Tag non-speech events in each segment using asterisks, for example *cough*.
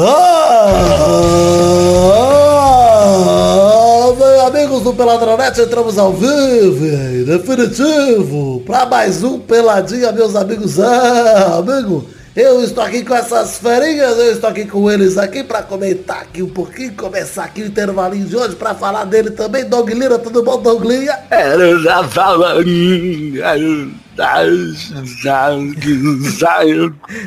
Ah, bem, amigos do Peladronete, entramos ao vivo, em definitivo, para mais um Peladinha, meus amigos. Ah, amigo, eu estou aqui com essas ferinhas, eu estou aqui com eles aqui para comentar aqui um pouquinho, começar aqui o intervalinho de hoje para falar dele também. Doug Lira, tudo bom, Doug Lira? Era já falando.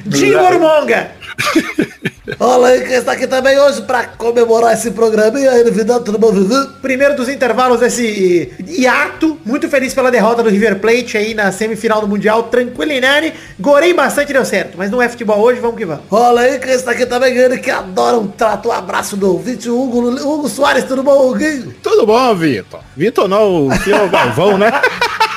Jim Mormonga! *laughs* Olha aí quem está aqui também hoje para comemorar esse programinha aí no Vidal, tudo bom, Vivi? Primeiro dos intervalos desse hiato. Muito feliz pela derrota do River Plate aí na semifinal do Mundial. Tranquilinani. Gorei bastante, deu certo. Mas não é futebol hoje, vamos que vamos. Olha aí quem está aqui também, ele que adora um trato, um abraço do ouvinte, o Hugo, Hugo Soares, tudo bom, Huguinho? Tudo bom, Vitor? Vitor não, o senhor Galvão, né? *laughs*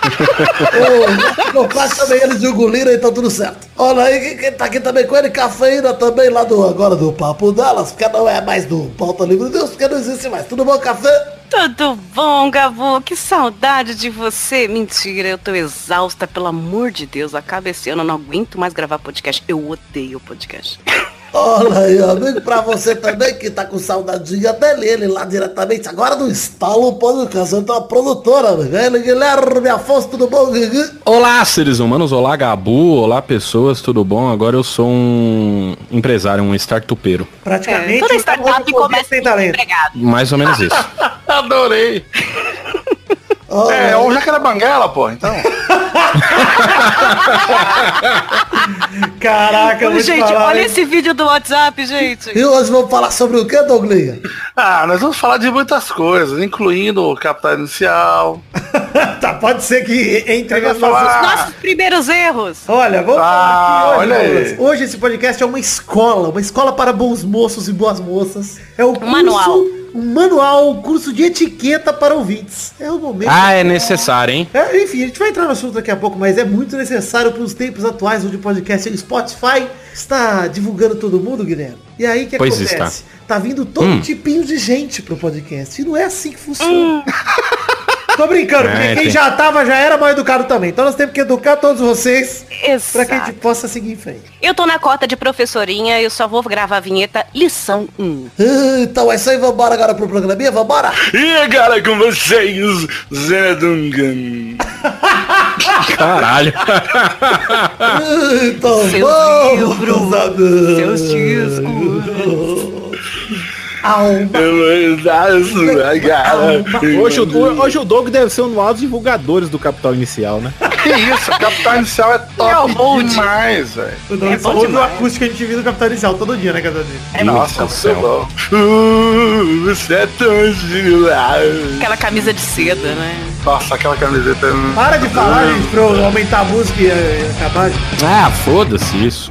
Eu quase também ele de Hugo Lira, então tudo certo. Olha aí quem- tá aqui também com ele, cafeína também lá do, agora do Papo Delas, porque não é mais do Pauta Livre de Deus, porque não existe mais. Tudo bom, café? Tudo bom, Gabu? Que saudade de você. Mentira, eu tô exausta, pelo amor de Deus. Acaba esse ano, eu não aguento mais gravar podcast. Eu odeio podcast. *laughs* Olha aí, amigo, pra você também que tá com saudadinha dele, ele lá diretamente, agora do Estalo Podcast, tá uma produtora, amigo. Ele, Guilherme Afonso, tudo bom, Guigui? Olá, seres humanos. Olá, Gabu. Olá, pessoas. Tudo bom? Agora eu sou um empresário, um startupeiro. Praticamente. É, toda startup começa sem talento. empregado. Mais ou menos isso. *laughs* Adorei. Olha É, ou Jacaré pô, então. *laughs* Caraca, eu gente, falar, olha hein? esse vídeo do WhatsApp, gente. E hoje vamos falar sobre o que, Douglinha? Ah, nós vamos falar de muitas coisas, incluindo o Capital Inicial. *laughs* Tá, pode ser que entre nas falar-. Nossos primeiros erros. Olha, vamos Ah, falar aqui hoje, olha aí. Douglas. Hoje esse podcast é uma escola, uma escola para bons moços e boas moças. É o curso, manual. Um manual, um curso de etiqueta para ouvintes. É o momento. Ah, é necessário, hein? É, enfim, a gente vai entrar no assunto daqui a pouco, mas é muito necessário para os tempos atuais onde o podcast e o Spotify está divulgando todo mundo, Guilherme. E aí o que Pois acontece? Tá vindo todo Hum. tipinho de gente pro podcast. E não é assim que funciona. *laughs* Tô brincando, porque É, quem tem- já tava já era mal educado também. Então nós temos que educar todos vocês para que a gente possa seguir em frente. Eu tô na cota de professorinha, eu só vou gravar a vinheta lição 1. Ah, Então é isso aí, vambora agora pro programinha, vambora? E agora com vocês, Zé Dungan. *laughs* Caralho. Então Seus vamos, livros. Seus discos. Alma. Eu vou dar sua cara. Hoje, o- hoje o Doug deve ser um dos maiores divulgadores do Capital Inicial, né? Que isso, Capital Inicial é É top o Bold. demais, velho. O É bom só ouve o demais. acústico que a gente viu no Capital Inicial todo dia, né, cada dia. É Nossa, do muito céu. bom. Uh, você é tão gilado. Aquela camisa de seda, né? Nossa, aquela camiseta. Para de falar, gente, pra eu aumentar a música e eh, acabar. Ah, foda-se isso.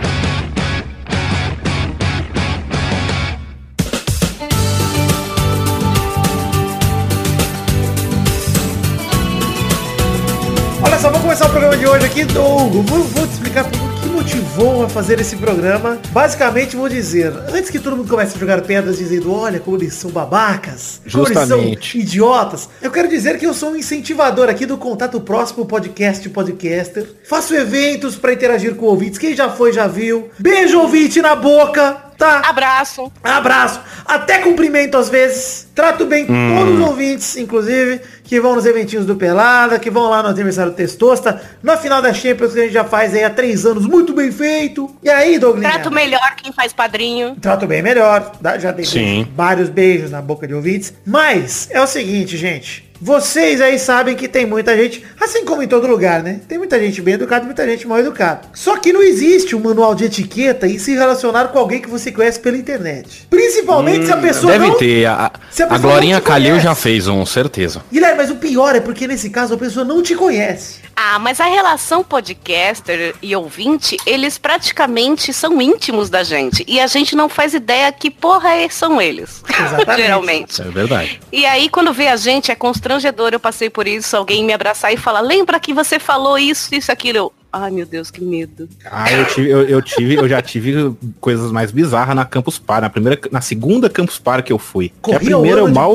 Começar o programa de hoje aqui, Doug. Vou, vou te explicar o que motivou a fazer esse programa. Basicamente, vou dizer, antes que todo mundo comece a jogar pedras dizendo, olha como eles são babacas, como eles são Justamente. idiotas, eu quero dizer que eu sou um incentivador aqui do Contato Próximo Podcast Podcaster. Faço eventos para interagir com ouvintes. Quem já foi, já viu. Beijo, ouvinte, na boca. Tá? Abraço. Abraço, até cumprimento às vezes. Trato bem todos os ouvintes, inclusive, que vão nos eventinhos do Pelada, que vão lá no aniversário do Testosta, na final da Champions que a gente já faz aí há três anos, muito bem feito. E aí, Douglas? Trato melhor quem faz padrinho. Trato bem melhor, já dei Sim. vários beijos na boca de ouvintes. Mas é o seguinte, gente. Vocês aí sabem que tem muita gente, assim como em todo lugar, né? Tem muita gente bem educada e muita gente mal educada. Só que não existe um manual de etiqueta e se relacionar com alguém que você conhece pela internet. Principalmente se a pessoa Deve não... ter. A, Se a a Glorinha Calil já fez um, certeza. Guilherme, mas o pior é porque nesse caso a pessoa não te conhece. Ah, mas a relação podcaster e ouvinte, eles praticamente são íntimos da gente. E a gente não faz ideia que porra é- são eles. *laughs* Exatamente. Geralmente. Isso é verdade. E aí, quando vê a gente, é constrangedor. Eu passei por isso, alguém me abraçar e falar, lembra que você falou isso, isso, aquilo. Eu, Ai, meu Deus, que medo. Ah, eu tive, eu, eu tive, eu já tive coisas mais bizarras na Campus Party, na primeira, na segunda Campus Party que eu fui. Que a Corria o primeira eu mal.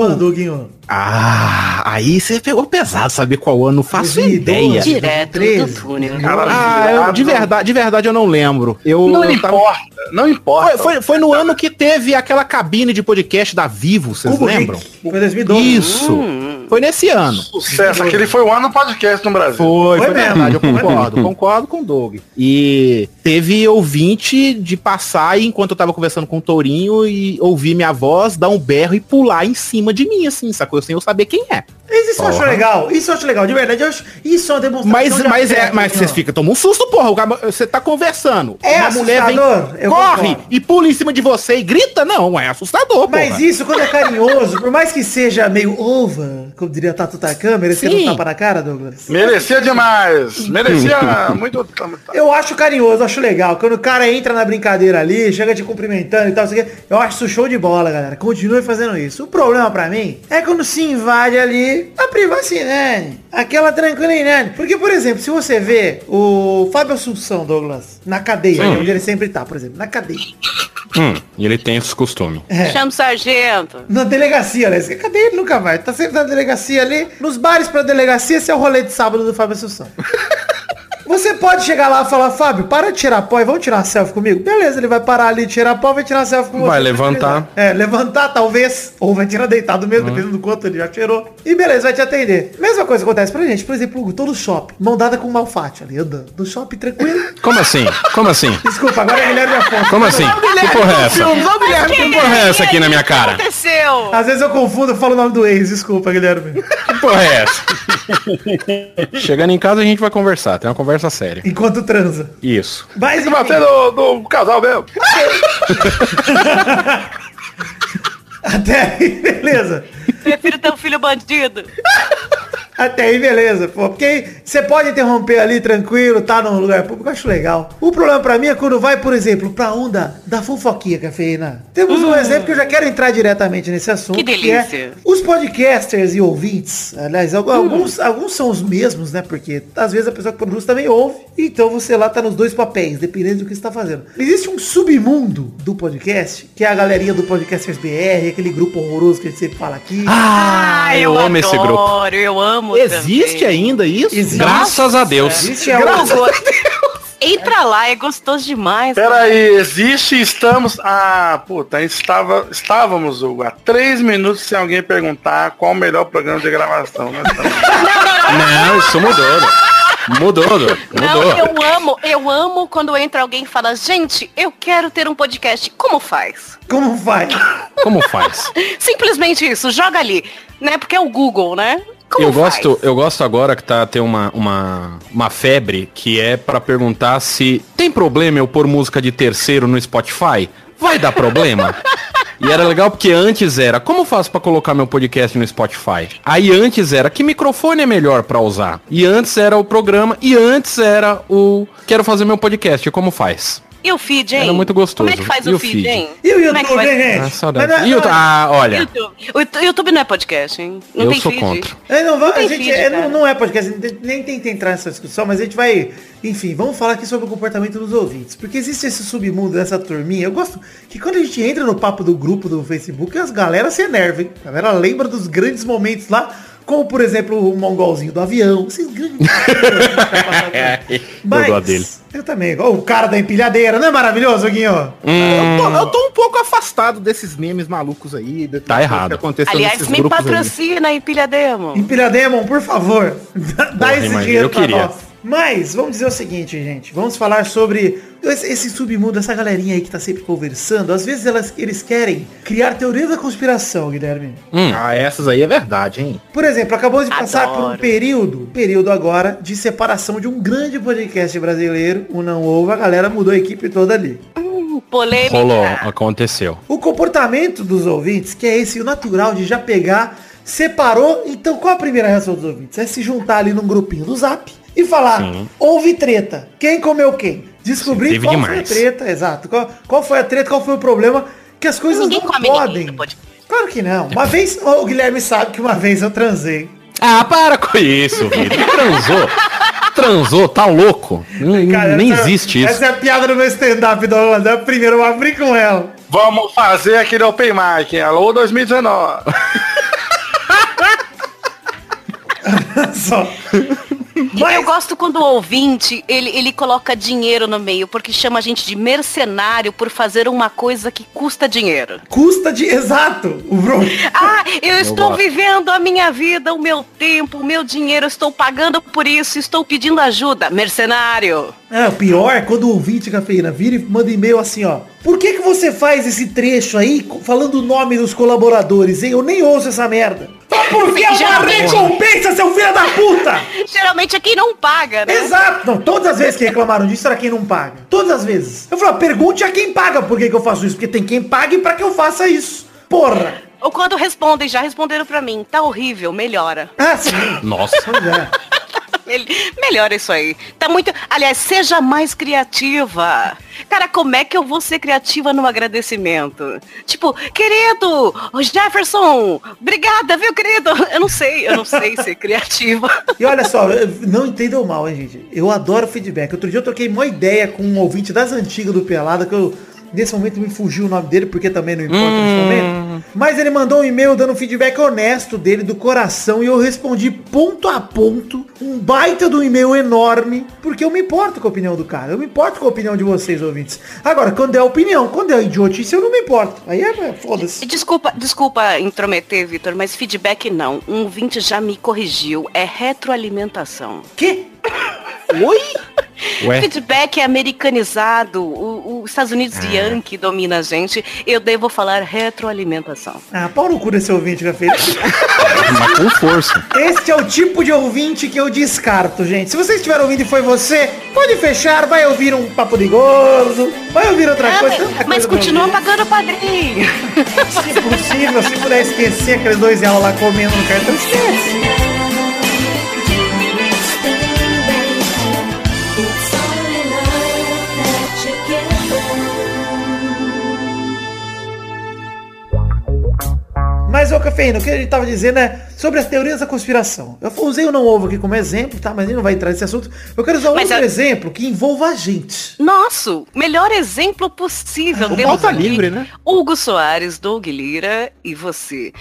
Ah, aí você pegou pesado saber qual ano, não faço 2012. ideia. Direto 13. do túnel. Ah, eu, de verdade, de verdade eu não lembro. Eu, Não eu tava- importa, não importa. Foi, foi, foi no ano que teve aquela cabine de podcast da Vivo, vocês lembram? Foi 2012. Isso. Hum. Foi nesse ano. Sucesso. Aquele foi o ano do podcast no Brasil. Foi, Foi foi, mesmo. verdade, eu concordo, concordo com o Doug. E teve ouvinte de passar e enquanto eu tava conversando com o Tourinho e ouvir minha voz, dar um berro e pular em cima de mim, assim, sacou? Sem eu saber quem é. Mas isso eu acho Porra. legal. Isso eu acho legal. De verdade, eu acho, isso é uma demonstração Mas, de mas, é, mas vocês ficam, toma um susto, porra. Você tá conversando. É uma mulher vem, corre concordo. e pula em cima de você e grita, não, é assustador, Mas porra. isso, quando é carinhoso, por mais que seja meio ova, como diria Tatu Takan, merecendo um Sim. tapa na cara, Douglas. Merecia demais. Merecia *laughs* muito. Eu acho carinhoso, acho legal. Quando o cara entra na brincadeira ali, chega te cumprimentando e tal, sei o quê, eu acho isso show de bola, galera. Continue fazendo isso. O problema pra mim é quando se invade ali a privacidade, aquela tranquilidade. Porque, por exemplo, se você vê o Fábio Assunção, Douglas, na cadeia, Sim. onde ele sempre tá, por exemplo, na cadeia. Hum, e ele tem esse costume. É. Chama o sargento. Na delegacia, né? Cadê ele? Nunca vai. Tá sempre na delegacia ali. Nos bares pra delegacia, esse é o rolê de sábado do Fábio Assunção. *laughs* Você pode chegar lá e falar, Fábio, para de tirar pó e vamos tirar selfie comigo? Beleza, ele vai parar ali de tirar pó, vai tirar selfie com você. Vai levantar. É, levantar talvez, ou vai tirar deitado mesmo, dependendo do quanto ele já tirou. E beleza, vai te atender. Mesma coisa acontece pra gente. Por exemplo, Hugo, tô no shopping, mão dada com o Malfatti ali, andando. No shopping, tranquilo. *laughs* Como assim? Como assim? Desculpa, agora é Guilherme Afonso. Como assim? Que porra é essa? Que porra é essa aqui na minha O que cara? aconteceu? Às vezes eu confundo, eu falo o nome do ex, desculpa, Guilherme. Que porra é essa? *laughs* Chegando em casa a gente vai conversar, tem uma conversa séria. Enquanto transa. Isso. Mas, Tem que bater no, no casal mesmo. *laughs* até aí, beleza. Prefiro ter um filho bandido. *laughs* Até aí, beleza, pô. Porque você pode interromper ali tranquilo, tá num lugar público, eu acho legal. O problema pra mim é quando vai, por exemplo, pra onda da fofoquinha, cafeína. Temos um exemplo que eu já quero entrar diretamente nesse assunto. Que delícia. é os podcasters e ouvintes, aliás, al- alguns, alguns são os mesmos, né? Porque às vezes a pessoa que produz também ouve. Então você lá tá nos dois papéis, dependendo do que você tá fazendo. Existe um submundo do podcast, que é a galerinha do Podcasters BR, aquele grupo horroroso que a gente sempre fala aqui. Ah, eu, amo esse grupo. adoro, Eu amo Existe também. ainda isso? Existe. Graças a Deus. Existe a *laughs* Hugo, Entra lá, é gostoso demais. Pera aí, existe, estamos. Ah, puta, estava, estávamos, Hugo, há três minutos sem alguém perguntar qual o melhor programa de gravação. Não, isso mudou. né? Mudou, mudou. Não, eu amo, eu amo quando entra alguém e fala, gente, eu quero ter um podcast. Como faz? Como faz? Como faz? *laughs* Simplesmente isso, joga ali, né? Porque é o Google, né? Como eu faz? gosto, eu gosto agora que tá tem uma, uma, uma febre que é pra perguntar se tem problema eu pôr música de terceiro no Spotify? Vai dar problema? *laughs* E era legal porque antes era, como faço pra colocar meu podcast no Spotify? Aí antes era, que microfone é melhor pra usar? E antes era o programa, e antes era o, quero fazer meu podcast, como faz? E o feed, hein? Era muito gostoso. Como é que faz E o o feed, feed? hein? E o Como é YouTube, faz- hein, gente? Ah, saudade. Mas não- E o- ah, olha, YouTube. O YouTube- YouTube não é podcast, hein? Não eu tem sou feed. contra. É, não, vai- Não a gente, feed, é, não, não é podcast, nem- nem tenta entrar nessa discussão, mas a gente vai, enfim, vamos falar aqui sobre o comportamento dos ouvintes. Porque existe esse submundo dessa turminha. Eu gosto que quando a gente entra no papo do grupo do Facebook, as galera se enervam, hein? A galera lembra dos grandes momentos lá, como por exemplo o mongolzinho do avião. Esses grandes *laughs* Eu gosto dele. Eu também. O cara da empilhadeira, não é maravilhoso, Guinho? Eu tô, eu tô um pouco afastado desses memes malucos aí. de- Tá errado. Aliás, me patrocina aí, pilha demo. Empilhademon, por favor, *laughs* dá Porra, esse imagina, dinheiro eu pra queria. nós. Mas, vamos dizer o seguinte, gente. Vamos falar sobre esse, submundo, essa galerinha aí que tá sempre conversando. Às vezes elas, eles querem criar teoria da conspiração, Guilherme. Hum. Ah, essas aí é verdade, hein? Por exemplo, acabamos de passar por um Adoro. período, período agora, de separação de um grande podcast brasileiro, o Não Ovo. A galera mudou a equipe toda ali. Hum, polêmica. Rolou, aconteceu. O comportamento dos ouvintes, que é esse o natural de já pegar, separou. Então qual a primeira reação dos ouvintes? É se juntar ali num grupinho do zap e falar, Sim. houve treta. Quem comeu quem? Descobrir Sim, qual foi a demais. treta, exato. Qual, qual foi a treta, qual foi o problema, que as coisas Ninguém não come ninguém podem. no podcast. Claro que não. Uma vez, o Guilherme sabe que uma vez eu transei. Ah, para com isso, Vitor. Transou. transou, tá louco? Cara, nem essa- existe isso. Essa é a piada do meu stand-up, Douglas. É a primeira, eu abri com ela. Vamos fazer aquele open mic, hein? Alô 2019. *laughs* Só. Eu gosto quando o ouvinte, ele, ele coloca dinheiro no meio, porque chama a gente de mercenário por fazer uma coisa que custa dinheiro. Custa de. Exato! O Bruno. Ah, eu estou gosto. vivendo a minha vida, o meu tempo, o meu dinheiro, estou pagando por isso, estou pedindo ajuda. Mercenário. É, o pior é quando o ouvinte cafeína vira e manda e-mail assim, ó. Por que que você faz esse trecho aí falando o nome dos colaboradores, hein? Eu nem ouço essa merda. Ah, Porque é uma recompensa, seu filho da puta! Geralmente é quem não paga, né? Exato! Não, todas as vezes que reclamaram disso era quem não paga. Todas as vezes. Eu falo, pergunte a quem paga por que, que eu faço isso. Porque tem quem pague pra que eu faça isso. Porra! Ou quando respondem, já responderam pra mim, tá horrível, melhora. Ah, sim. Nossa. Pois. Mel- Melhora isso aí. Tá muito. Aliás, seja mais criativa. Cara, como é que eu vou ser criativa no agradecimento? Tipo, querido, Jefferson, obrigada, viu, querido? Eu não sei, eu não sei ser criativa. E olha só, não entendam mal, hein, gente. Eu adoro feedback. Outro dia eu troquei uma ideia com um ouvinte das antigas do Pelada, que eu, nesse momento me fugiu o nome dele, porque também não importa nesse momento. Mas ele mandou um e-mail dando um feedback honesto dele, do coração, e eu respondi ponto a ponto, um baita um e-mail enorme, porque eu me importo com a opinião do cara. Eu me importo com a opinião de vocês, ouvintes. Agora, quando é opinião, quando é idiotice, eu não me importo. Aí é, é foda-se. Desculpa, desculpa intrometer, Vitor, mas feedback não. Um ouvinte já me corrigiu. É retroalimentação. Que? Oi? Ué, Feedback é americanizado. O- Os Estados Unidos Ah. Yankee domina a gente. Eu devo falar retroalimentação. Ah, pau no cu desse ouvinte, café. *laughs* mas com força. Este é o tipo de ouvinte que eu descarto, gente. Se você estiver ouvindo e foi você, pode fechar, vai ouvir um papo de gozo, vai ouvir outra Ah, coisa. mas, coisa continua pagando o padrinho. Se possível, se puder esquecer aqueles dois reais lá comendo no cartão, esquece. Mas, ô Cafeína, o que a gente tava dizendo é sobre as teorias da conspiração. Eu usei o não ovo aqui como exemplo, tá? Mas ele não vai entrar nesse assunto. Eu quero usar Mas outro a- exemplo que envolva a gente. Nosso melhor exemplo possível. O Temos aqui livre, né? Hugo Soares, Doug Lira e você.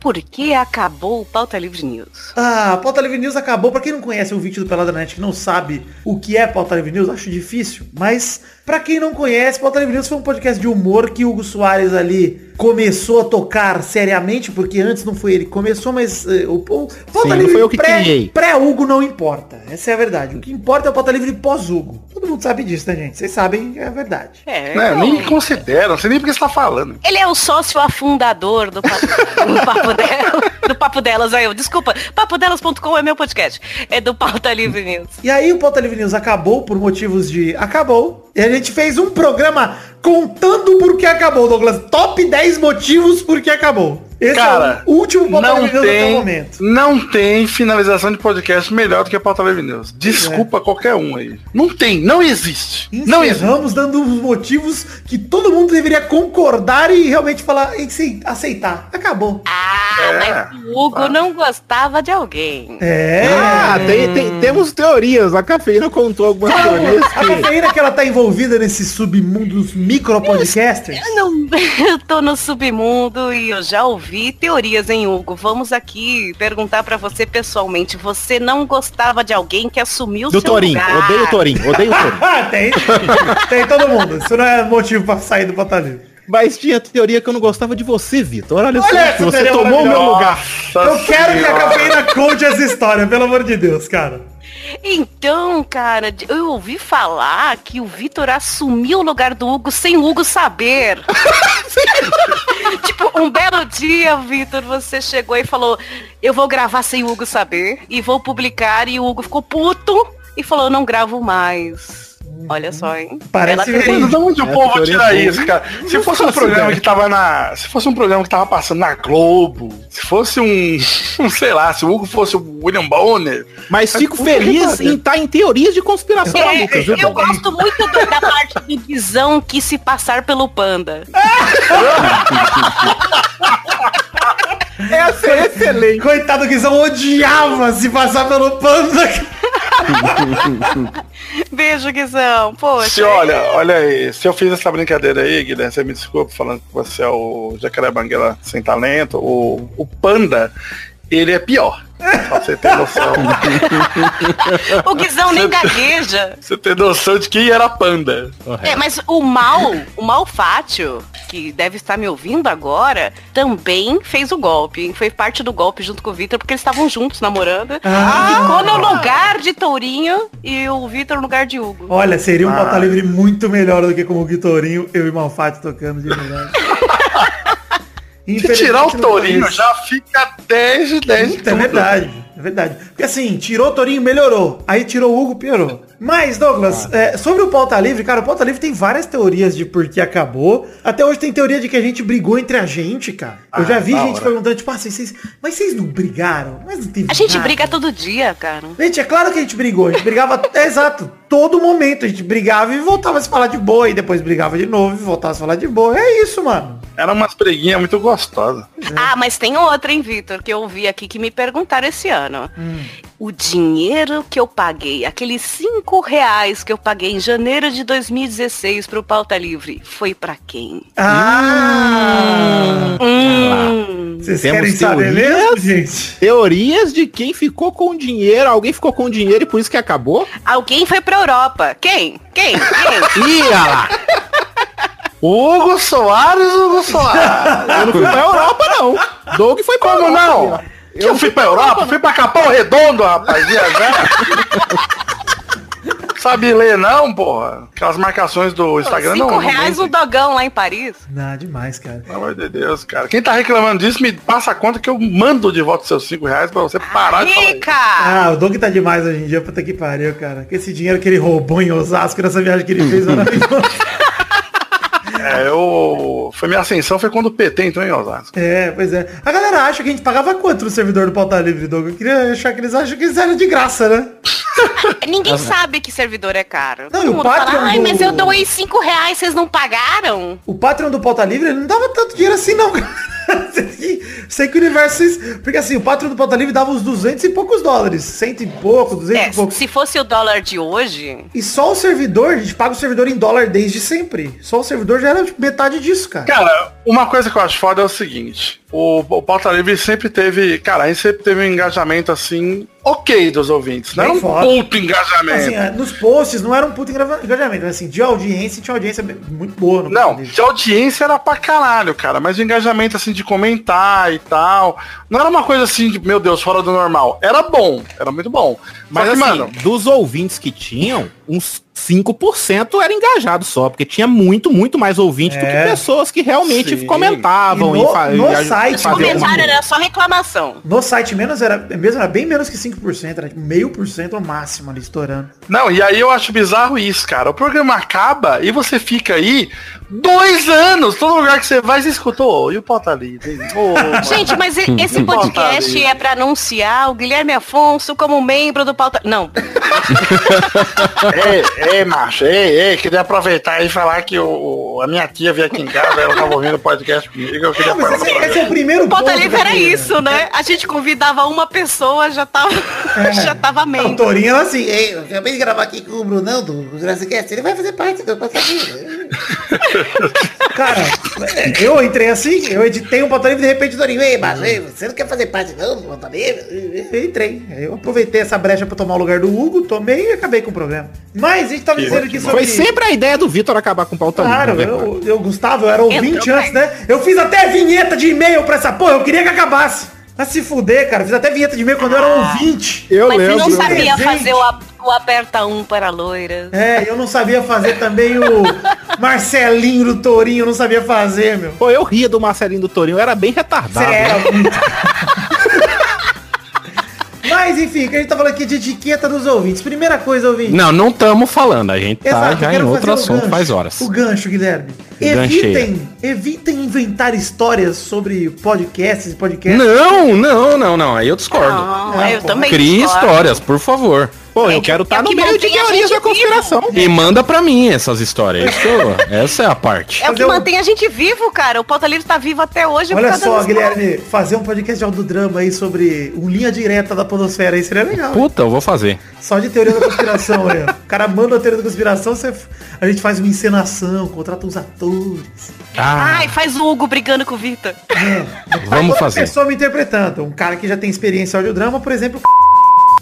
Por que acabou o Pauta Livre News? Ah, a Pauta Livre News acabou. Pra quem não conhece o vídeo do Pelada Net, que não sabe o que é Pauta Livre News, acho difícil. Mas, pra quem não conhece, Pauta Livre News foi um podcast de humor que o Hugo Soares ali começou a tocar seriamente, porque antes não foi ele que começou, mas eh, o, o Pauta Sim, não Livre que pré- pré-Hugo não importa. Essa é a verdade. O que importa é o Pauta Livre pós-Hugo. Todo mundo sabe disso, né, gente? Vocês sabem, é a verdade. É, Né, não. nem considero, não sei nem porque você tá falando. Ele é o sócio afundador do Papo, do papo, Dela- do papo Delas. Aí eu, desculpa, papodelas.com é meu podcast. É do Pauta Livre News. E aí o Pauta Livre News acabou por motivos de... Acabou. E a gente fez um programa contando por que acabou, Douglas. Top 10 motivos por que acabou. Esse Cara, é o último Pauta Não Livre tem, momento. não tem finalização de podcast melhor do que a Pauta Livre News. É. Desculpa qualquer um aí. Não tem, não existe. Não existe. Encerramos dando os motivos que todo mundo deveria concordar e realmente falar, e sim, aceitar. Acabou. Ah, É. mas o Hugo não gostava de alguém. É. Ah, tem, tem- temos teorias. A cafeína contou algumas teorias A que. cafeína que ela tá envolvida nesse submundo dos micropodcasters. Eu não, *laughs* eu tô no submundo e eu já ouvi teorias, hein, Hugo? Vamos aqui perguntar pra você pessoalmente. Você não gostava de alguém que assumiu Do seu Torinho. lugar? Odeio o Torinho. Odeio o *laughs* Torinho. Ah, tem. Tem todo mundo. Isso não é motivo pra sair do Livre. Mas tinha teoria que eu não gostava de você, Vitor. Olha, Olha só, você tomou o meu lugar. Nossa Eu quero que a cafeína conte essa história, pelo amor de Deus, cara. Então, cara, eu ouvi falar que o Vitor assumiu o lugar do Hugo sem o Hugo saber. *laughs* tipo, um belo dia, Vitor, você chegou e falou, eu vou gravar sem o Hugo saber e vou publicar e o Hugo ficou puto e falou, não gravo mais. Olha só, hein? Parece Ela tem- de onde o povo tira é isso, cara? Se fosse um programa que tava na. Se fosse um programa que tava passando na Globo, se fosse um. *laughs* um, sei lá, se o Hugo fosse o William Bonner. Mas fico feliz pariu. em estar em teorias de conspiração, É, Lucas. eu Bob? gosto muito do- da parte do Guizão que se passar pelo panda. *laughs* Essa é excelente. Coitado que Guizão odiava se passar pelo panda. Beijo, Guizão. Poxa. Se olha, olha aí, se eu fiz essa brincadeira aí, Guilherme, você me desculpa falando que você é o jacaré banguela sem talento, o, o panda, ele é pior. Pra você ter noção. *laughs* O Guizão nem gagueja. você ter noção de quem era panda. É, mas o mal, o Malfátio, que deve estar me ouvindo agora, também fez o golpe. Foi parte do golpe junto com o Vitor, porque eles estavam juntos namorando. Ficou no lugar de Tourinho e o Vitor no lugar de Hugo. Olha, seria um Ah. pauta livre muito melhor do que com o Guitorinho, eu e Malfatti tocando de verdade. *laughs* Se tirar o conheço. já fica 10 de 10 de é tudo. verdade, é verdade. Porque assim, tirou o Torinho, melhorou. Aí tirou o Hugo, piorou. Mas, Douglas, é, sobre o Pauta Livre, cara, o Pauta Livre tem várias teorias de por que acabou. Até hoje tem teoria de que a gente brigou entre a gente, cara. Eu Ah, já vi gente hora. perguntando, tipo, ah, vocês, vocês- mas vocês não brigaram? Mas não teve A gente nada." briga todo dia, cara. Gente, é claro que a gente brigou. A gente brigava, *laughs* é, exato, todo momento. A gente brigava e voltava a se falar de boa. E depois brigava de novo e voltava a se falar de boa. É isso, mano. Era umas preguinhas muito gostosas. Ah, mas tem outra, hein, Vitor, que eu vi aqui que me perguntaram esse ano. O dinheiro que eu paguei, aqueles cinco reais que eu paguei em janeiro de 2016 pro Pauta Livre, foi pra quem? Ah! Hum, Vocês Temos querem saber teorias? mesmo, gente? Teorias de quem ficou com dinheiro. Alguém ficou com dinheiro e por isso que acabou? alguém foi pra Europa. Quem? Quem? Quem? *laughs* Ih, olha lá. Hugo Soares, Hugo Soares. Eu não fui pra Europa, não. Doug foi pra Como Europa, não? Ó. Eu, fui pra Europa, fui pra Capão Redondo, rapaz, viajar. *laughs* Sabe ler não, porra? Aquelas marcações do Instagram Cinco não. reais não no dogão lá em Paris. Não, demais, cara. Pelo amor de Deus, cara. Quem tá reclamando disso, me passa a conta que eu mando de volta seus 5 reais pra você parar de falar isso. Rica! Ah, o Doug tá demais hoje em dia, puta que pariu, cara. Com esse dinheiro que ele roubou em Osasco, nessa viagem que ele fez, *laughs* maravilhoso. É, eu... Foi minha ascensão, foi quando o PT entrou em Osasco. É, pois é. A galera acha que a gente pagava quanto no servidor do Pauta Livre, Doug? Eu queria achar que eles acham que isso era de graça, né? *laughs* Ninguém sabe que servidor é caro. Não, Todo e o mundo Patreon fala, ai, do- mas eu doei cinco reais, vocês não pagaram? O Patreon do Pauta Livre, ele não dava tanto dinheiro assim, não, cara. Sei que o universo... Porque assim, o Patreon do Pauta Livre dava uns 200 e poucos dólares. Cento e pouco, 200 É, e pouco. se fosse o dólar de hoje, E só o servidor, a gente paga o servidor em dólar desde sempre. Só o servidor já era tipo, metade disso, cara. Cara, uma coisa que eu acho foda é o seguinte. O, o Pauta Livre sempre teve... Cara, a gente sempre teve um engajamento, assim, ok dos ouvintes. Não Bem era um foda. puto engajamento. Assim, é, nos posts não era um puto engajamento, mas assim, de audiência tinha audiência muito boa no Não, de audiência era pra caralho, cara. Mas o engajamento, assim, de comentar e tal. Não era uma coisa assim de, meu Deus, fora do normal. Era bom, era muito bom. Mas Só que, assim, mano, dos ouvintes que tinham, uns 5% era engajado só, porque tinha muito, muito mais ouvinte do É. que pessoas que realmente Sim. comentavam E no- fa- no e site, comentário era só reclamação. No site menos era, mesmo era bem menos que 5%, era tipo meio por cento ao máximo ali estourando. não, e aí eu acho bizarro isso, cara. O programa acaba e você fica aí dois anos. Todo lugar que você vai, você escutou. E o Pauta Livre? Ô, mano. *laughs* Gente, mas e- esse podcast Pauta é pra anunciar o Guilherme Afonso como membro do pauta. Não, *laughs* Ei, ei, macho, ei, ei, queria aproveitar e falar que o, a minha tia veio aqui em casa, ela tava ouvindo o podcast comigo, eu queria esse, falar. esse é o primeiro o pauta ponto livre era isso, né? A gente convidava uma pessoa, já tava, *laughs* já tava O membro. Torinho era assim, ei, eu acabei de gravar aqui com o Brunão do Jurassic Cast, ele vai fazer parte do passageiro. *laughs* cara, eu entrei assim, eu editei um pauta livre e de repente o Torinho, ei, mas Ei, você não quer fazer parte não do Pauta Livre? eu entrei. Eu aproveitei essa brecha pra tomar o lugar do Hugo, tomei e acabei com o programa. Mas a gente tava dizendo aqui sobre... Foi sempre a ideia do Vitor acabar com o pauta Claro, livre, cara? eu, eu, Gustavo, eu era ouvinte Entrou antes, né? Eu fiz até vinheta de e-mail pra essa porra, eu queria que acabasse. Pra se fuder, cara, fiz até vinheta de e-mail quando eu era ouvinte. Eu Mas você lembro. não sabia Presente. fazer o, a- o aperta um para loiras. É, eu não sabia fazer também o *laughs* Marcelinho do Torinho, eu não sabia fazer, meu. Pô, eu ria do Marcelinho do Torinho, eu era bem retardado. Você era muito. *laughs* Mas enfim, que a gente tá falando aqui de etiqueta dos ouvintes. Primeira coisa, ouvinte. Não, não estamos falando. A gente tá Exato, eu já em outro assunto gancho. faz horas. O gancho, Guilherme. Gancheia. Evitem, evitem inventar histórias sobre podcasts e podcasts. Não, não, não, não. Aí eu discordo. Não, Ah, eu pô. também Crie discordo. histórias, por favor. Pô, É eu que- quero estar é no meio de teorias da conspiração. E manda pra mim essas histórias. Isso, *laughs* essa é a parte. É o que um- mantém a gente vivo, cara. O Pauta Livre tá vivo até hoje. Olha só, Guilherme, fazer um podcast de audiodrama aí sobre um linha direta da podosfera aí seria legal. Puta, eu vou fazer. Só de teoria da conspiração ó. O cara manda a teoria da conspiração, você, a gente faz uma encenação, contrata uns atores. Ah, Ai, faz o Hugo brigando com o Vitor. vamos Outra fazer. pessoa me interpretando. Um cara que já tem experiência em audiodrama, por exemplo.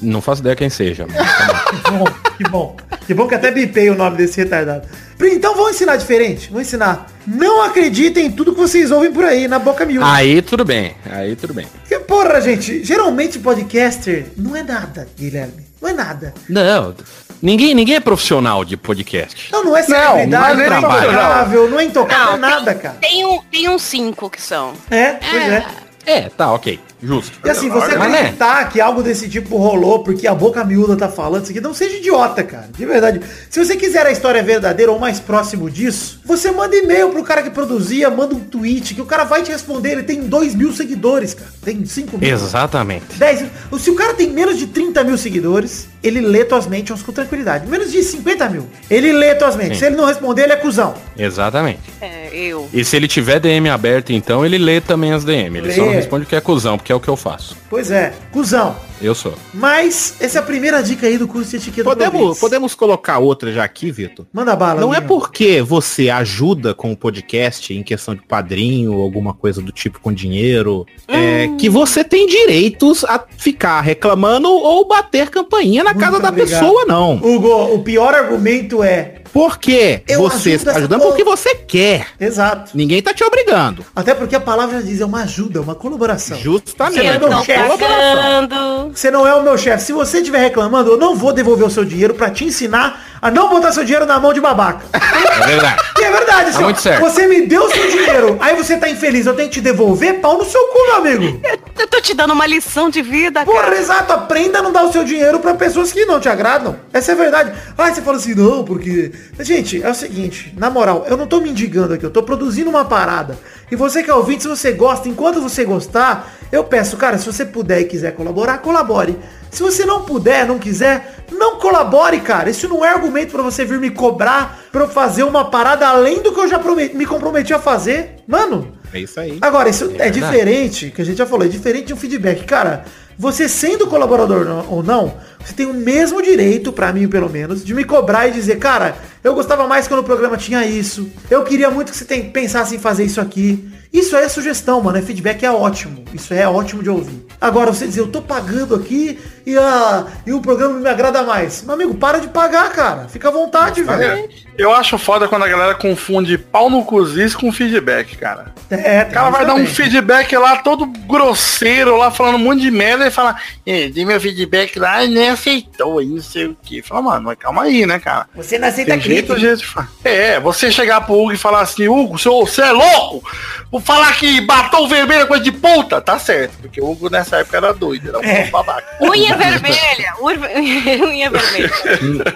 Não faço ideia quem seja. mas tá bom. *laughs* Que bom, que bom. Que bom que até bipei o nome desse retardado. Então vamos ensinar diferente. Vamos ensinar. Não acreditem em tudo que vocês ouvem por aí, na boca miúda. Aí tudo bem. Aí tudo bem. Porque, porra, gente, geralmente podcaster não é nada, Guilherme. Não é nada. Não, ninguém, ninguém é profissional de podcast. Não, não é celebridade, não não, é é intocável, não é intocável, Não, nada, cara. Tem, um, tem uns cinco que são. É, pois é. É, tá, ok. Justo. E assim, você Mas, né? acreditar que algo desse tipo rolou porque a boca miúda tá falando isso aqui, não seja idiota, cara. De verdade. Se você quiser a história verdadeira ou mais próximo disso, você manda e-mail pro cara que produzia, manda um tweet, que o cara vai te responder. Ele tem 2 mil seguidores, cara. Tem 5 mil. Exatamente. 10 mil. Se o cara tem menos de 30 mil seguidores, ele lê tuas mentions com tranquilidade. Menos de 50 mil. Ele lê tuas mentions. Sim. Se ele não responder, ele é cuzão. Exatamente. É, eu. E se ele tiver DM aberto, então ele lê também as DM. Ele só Lê. não responde o que é cuzão, porque é o que eu faço. Pois é, cuzão. Eu sou. Mas essa é a primeira dica aí do curso de etiqueta do Podemos, podemos colocar outra já aqui, Vitor? Manda bala. Não é porque você ajuda com o podcast em questão de padrinho ou alguma coisa do tipo com dinheiro, é, que você tem direitos a ficar reclamando ou bater campainha na Muito casa da obrigado. pessoa, não. Hugo, o pior argumento é. Porque Eu você está ajudando porque você quer. Exato. Ninguém tá te obrigando. Até porque a palavra diz é uma ajuda, uma colaboração. Justamente. Você vai Estão chefe. pagando. Você não é o meu chefe. Se você estiver reclamando, eu não vou devolver o seu dinheiro pra te ensinar a não botar seu dinheiro na mão de babaca. É verdade. *laughs* E é verdade, senhor. muito certo. Você me deu seu dinheiro, aí você tá infeliz, eu tenho que te devolver, pau no seu cu, meu amigo. Eu tô te dando uma lição de vida, Porra, cara. exato, aprenda a não dar o seu dinheiro pra pessoas que não te agradam. Essa é a verdade. Ah, você fala assim, não, porque... Gente, é o seguinte, na moral, eu não tô me indigando aqui, eu tô produzindo uma parada. E você que é ouvinte, se você gosta, enquanto você gostar, eu peço, cara, se você puder e quiser colaborar, colabore. Se você não puder, não quiser, não colabore, cara. Isso não é argumento pra você vir me cobrar pra eu fazer uma parada além do que eu já prometi- me comprometi a fazer. Mano, É isso aí. Agora, isso é, verdade. diferente, que a gente já falou, é diferente de um feedback. Cara, você sendo colaborador ou não, você tem o mesmo direito, pra mim pelo menos, de me cobrar e dizer, cara, eu gostava mais quando o programa tinha isso. Eu queria muito que você tem, pensasse em fazer isso aqui. Isso é sugestão, mano. É feedback é ótimo. Isso é ótimo de ouvir. Agora, você dizer, eu tô pagando aqui e, a, e o programa não me agrada mais. Meu amigo, para de pagar, cara. Fica à vontade, velho. Eu acho foda quando a galera confunde pau no cozice com feedback, cara. É, O cara vai dar um feedback lá todo grosseiro, lá falando um monte de merda e fala, é, dei meu feedback lá e nem aceitou aí, não sei o que. Fala, mano, mas calma aí, né, cara? Você não aceita Tem jeito, crítica. jeito de falar. É, você chegar pro Hugo e falar assim, Hugo, seu- você é louco? Vou falar que batom vermelho é coisa de puta, tá certo. Porque o Hugo nessa época era doido, era um É. babaca. Unha vermelha. *laughs* Unha vermelha.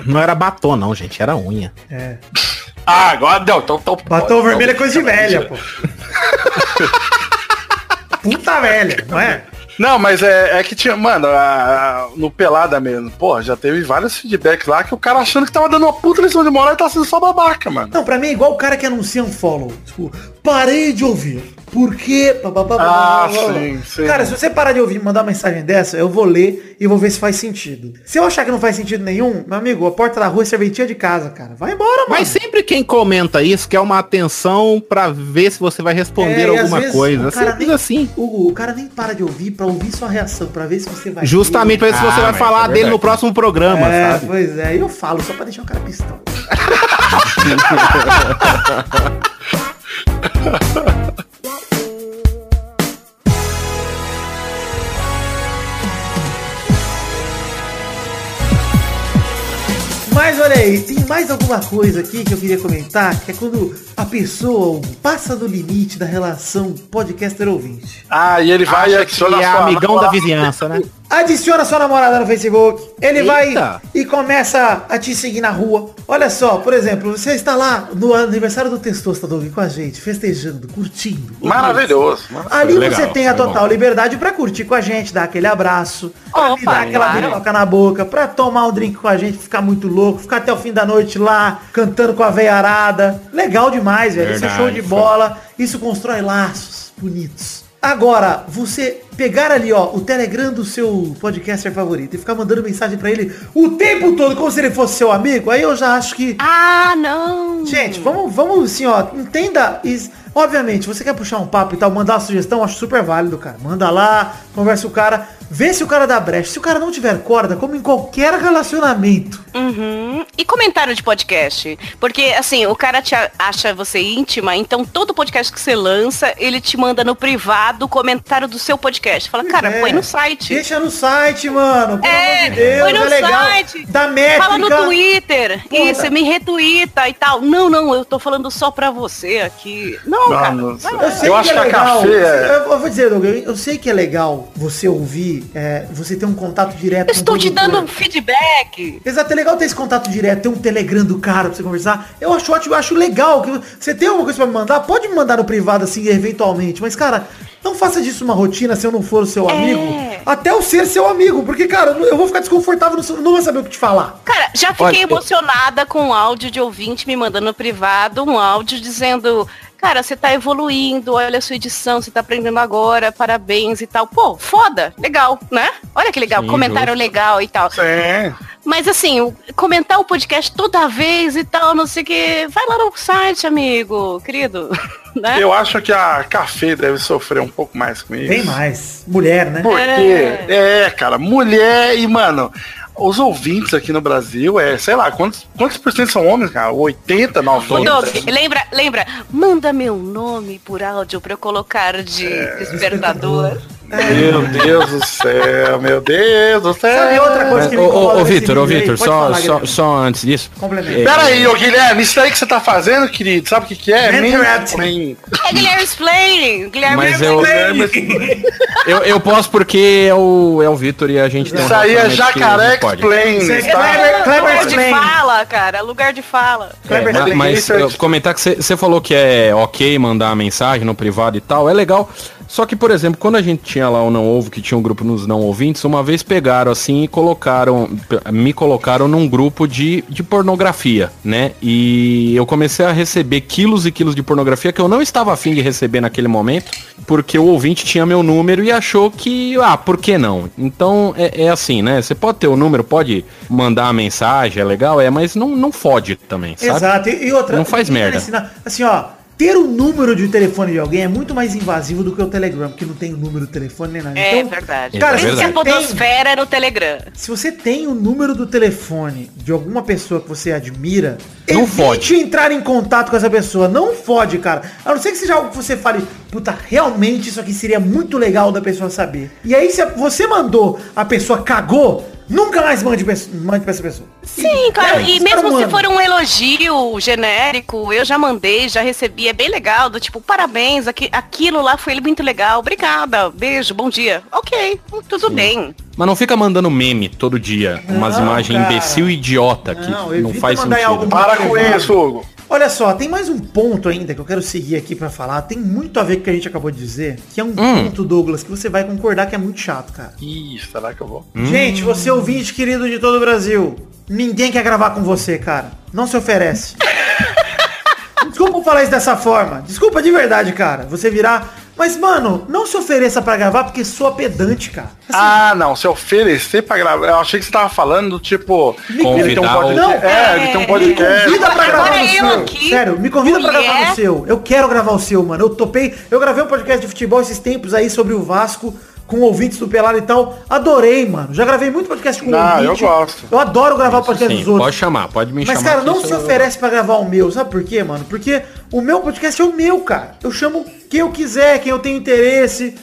Não era batom, não, gente. Era unha. É. Ah, agora não, então, então Batom pode, vermelho é então, coisa de velha, pô. *laughs* Puta velha, não é? Não, mas é, é que tinha, mano, a- a- no Pelada mesmo, pô, já teve vários feedbacks lá que o cara achando que tava dando uma puta lição de moral e tá sendo só babaca, mano. Não, pra mim é igual o cara que anuncia um follow. Tipo, parei de ouvir. Por quê? Pá, pá, pá, pá, Ah, sim, sim. Cara, se você parar de ouvir e mandar uma mensagem dessa, eu vou ler e vou ver se faz sentido. Se eu achar que não faz sentido nenhum, meu amigo, a porta da rua é serventia de casa, cara. Vai embora, mano. Mas sempre quem comenta isso quer uma atenção pra ver se você vai responder É, alguma coisa. o cara Simples nem- assim. O, o cara nem para de ouvir pra ouvir sua reação, pra ver se você vai. Justamente pra ver se Ah, você vai mas falar é dele no próximo programa, É, sabe? pois é, eu falo só pra deixar o cara pistão. *laughs* Mas olha aí, tem mais alguma coisa aqui que eu queria comentar, que é quando a pessoa passa do limite da relação podcaster ouvinte. Ah, e ele vai e Acha que adiciona é amigão da vizinhança, né? *laughs* adiciona sua namorada no Facebook, ele Eita. vai e começa a te seguir na rua. Olha só, por exemplo, você está lá no aniversário do Testosta Doug com a gente, festejando, curtindo. Maravilhoso. maravilhoso. Ali Legal, você tem a total bom. liberdade pra curtir com a gente, dar aquele abraço, pra Opa, dar aquela biroca na boca, pra tomar um drink com a gente, ficar muito louco, ficar até o fim da noite lá, cantando com a veiarada. Legal demais, velho. Isso é Verdade, show de bola. Isso constrói laços bonitos. Agora, você pegar ali, ó, o Telegram do seu podcaster favorito e ficar mandando mensagem pra ele o tempo todo, como se ele fosse seu amigo, aí eu já acho que Ah, não. Gente, vamos, vamos assim, ó, entenda isso. Obviamente, você quer puxar um papo e tal, mandar uma sugestão, acho super válido, cara. Manda lá, conversa com o cara, vê se o cara dá brecha. Se o cara não tiver corda, como em qualquer relacionamento. Uhum. E comentário de podcast. Porque, assim, o cara te acha você íntima, então todo podcast que você lança, ele te manda no privado o comentário do seu podcast. Fala, cara, É, põe no site. Deixa no site, mano. Pelo É, amor de Deus, põe no é legal. site. Dá métrica. Fala no Twitter. Porra, Isso, me retuita e tal. Não, não, eu tô falando só pra você aqui. Não, cara. Vamos. vai lá. Eu sei Eu que acho é que a legal. café é- Eu, eu vou dizer, Doug, eu, sei que é legal você ouvir, é, você ter um contato direto Eu estou te dando um feedback. Exato, é legal ter esse contato direto, ter um Telegram do cara pra você conversar. Eu acho ótimo, eu acho legal. que Você tem alguma coisa pra me mandar? Pode me mandar no privado, assim, eventualmente. Mas, cara, não faça disso uma rotina se eu não for o seu É. amigo. Até eu ser seu amigo. Porque, cara, eu vou ficar desconfortável, não- não vou saber o que te falar. Cara, já fiquei Olha, emocionada com um áudio de ouvinte me mandando no privado, um áudio dizendo, cara, você tá evoluindo, olha a sua edição, você tá aprendendo agora, parabéns e tal. Pô, foda, legal, né? Olha que legal, Sim, comentário justo. legal e tal. Sim. Mas assim, comentar o podcast toda vez e tal, não sei o que, vai lá no site, amigo, querido, *laughs* né? Eu acho que a café deve sofrer um pouco mais com isso. Bem mais. Mulher, né? Porque, é, cara, mulher e, mano, os ouvintes aqui no Brasil, é, sei lá, quantos, quantos por cento são homens, cara? 80, Ô, 90? Doug, lembra, lembra, manda meu nome por áudio pra eu colocar de É. despertador. Meu Deus do céu, meu Deus do céu. Sabe outra coisa que me ô, incomoda ô, ô Vitor, ô? Vitor, só, só, só antes disso. Complementa. É, Pera aí, ô Guilherme, isso aí que você tá fazendo, querido, sabe o que que é? Mansplaining. É Guilherme Explaining, Guilherme Mas eu, Guilherme, eu, eu posso porque é o, é o Vitor e a gente tem um Isso aí é jacaré não pode. explain, Isso é Kleber lugar de fala, cara, lugar de fala. É, mas é- comentar que você falou que é ok mandar mensagem no privado e tal, é legal. Só que, por exemplo, quando a gente tinha lá o Não Ovo, que tinha um grupo nos não ouvintes, uma vez pegaram assim e colocaram, me colocaram num grupo de, de pornografia, né? E eu comecei a receber quilos e quilos de pornografia que eu não estava afim de receber naquele momento, porque o ouvinte tinha meu número e achou que, ah, por que não? Então é, é assim, né? Você pode ter o número, pode mandar a mensagem, é legal, é, mas não, não fode também, sabe? Exato. E, outra. Não faz merda. Assim, ó. Ter o número de telefone de alguém é muito mais invasivo do que o Telegram, porque não tem o número do telefone nem nada. É Então, verdade. Cara, É Por isso que a verdade. podosfera é no Telegram. se você tem o número do telefone de alguma pessoa que você admira, Não evite fode. entrar em contato com essa pessoa. Não fode, cara. A não ser que seja algo que você fale, puta, realmente isso aqui seria muito legal da pessoa saber. E aí, se a- você mandou, a pessoa cagou, nunca mais mande, mande pra essa pessoa. Sim, claro. É, e mesmo se for um elogio genérico, eu já mandei, já recebi, é bem legal, do tipo, parabéns, aqui, aquilo lá foi muito legal, obrigada, beijo, bom dia. Ok, tudo bem. Mas não fica mandando meme todo dia, umas Não, imagens cara. imbecil e idiota que Não, não, evita faz sentido. Para com isso, Hugo. Olha só, tem mais um ponto ainda que eu quero seguir aqui pra falar. Tem muito a ver com o que a gente acabou de dizer, que é um Hum. ponto, Douglas, que você vai concordar que é muito chato, cara. Ih, será que eu vou? Gente, você ouvinte querido de todo o Brasil, ninguém quer gravar com você, cara. Não se oferece. *laughs* Desculpa falar isso dessa forma. Desculpa de verdade, cara. Você virar. Mas, mano, não se ofereça pra gravar porque soa pedante, cara. Assim, Ah, não, se oferecer pra gravar. Eu achei que você tava falando, tipo, ele tem um Convidar o- podcast. Não, é, ele tem um me podcast. convida pra Agora gravar no eu seu. aqui, Sério, me convida pra mulher. gravar no seu. Eu quero gravar o seu, mano. Eu topei. Eu gravei um podcast de futebol esses tempos aí sobre o Vasco. Com ouvintes do Pelado e tal. Adorei, mano. Já gravei muito podcast com Não, ouvinte. eu gosto. Eu adoro gravar o podcast Sim, dos outros. pode chamar, pode me Mas, chamar. cara, que não isso se oferece pra gravar o meu. Sabe por quê, mano? Porque o meu podcast é o meu, cara. Eu chamo quem eu quiser, quem eu tenho interesse.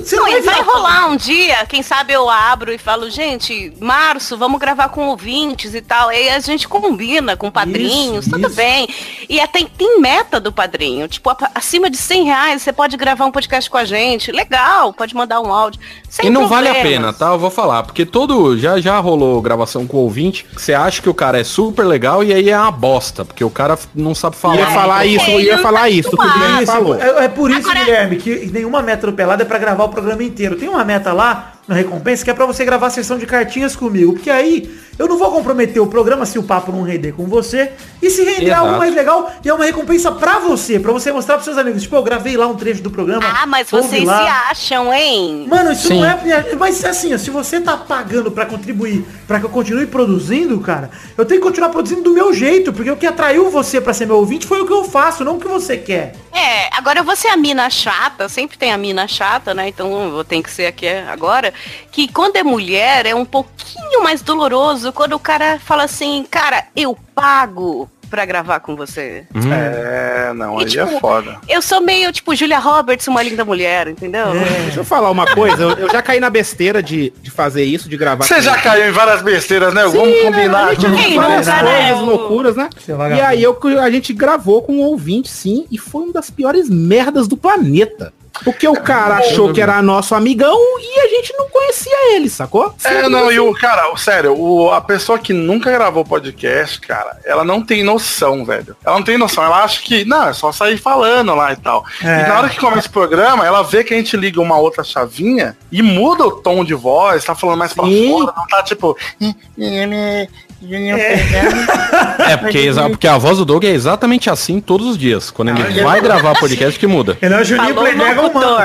Você Não, e vai virar- rolar um dia, quem sabe eu abro e falo, gente, março, vamos gravar com ouvintes e tal. Aí a gente combina com padrinhos, Isso, tudo isso. bem. E até tem meta do padrinho. Tipo, acima de 100 reais você pode gravar um podcast com a gente. Legal, pode mandar um áudio. Sem E não vale a problemas. pena, tá? Eu vou falar. Porque todo. Já, já rolou gravação com ouvinte. que Você acha que o cara é super legal e aí é uma bosta. Porque o cara não sabe falar. Ia falar isso, eu ia falar isso, que o Guilherme falou. é, é por isso, Agora- Guilherme, que nenhuma meta do Pelado é pra gravar o programa inteiro. Tem uma meta lá, na recompensa, que é pra você gravar a sessão de cartinhas comigo. Porque aí eu não vou comprometer o programa se o papo não render com você. E se render Exato. algo mais legal, e é uma recompensa pra você, pra você mostrar pros seus amigos. Tipo, eu gravei lá um trecho do programa. Ah, mas vocês lá. se acham, hein? Mano, isso Sim. não é. Mas assim, ó, se você tá pagando pra contribuir, pra que eu continue produzindo, cara, eu tenho que continuar produzindo do meu jeito, porque o que atraiu você pra ser meu ouvinte foi o que eu faço, não o que você quer. É, agora eu vou ser a mina chata, sempre tem a mina chata, né? Então eu vou ter que ser aqui agora. Que quando é mulher é um pouquinho mais doloroso quando o cara fala assim, cara, eu pago pra gravar com você. É, não, E, aí tipo, é foda. Eu sou meio tipo Julia Roberts, uma linda mulher, entendeu? Deixa eu falar uma coisa, eu, eu já caí na besteira de, de fazer isso, de gravar Você já caiu em várias besteiras, né? Vamos Sim, combinar. né? A gente aqui. Várias né? coisas, O- loucuras, né? É E aí eu, a gente gravou com um ouvinte, sim, e foi uma das piores merdas do planeta. Porque o cara achou que era nosso amigão e a gente não conhecia ele, sacou? É, não, e o cara, sério, o, a pessoa que nunca gravou podcast, cara, ela não tem noção, velho. Ela não tem noção, ela acha que, não, é só sair falando lá e tal. É. E na hora que começa o programa, ela vê que a gente liga uma outra chavinha e muda o tom de voz, tá falando mais pra Sim. fora, não tá tipo. *laughs* É, porque, exa- porque a voz do Doug é exatamente assim todos os dias. Quando ele vai gravar podcast que muda. Ele é o Juninho Playback humano.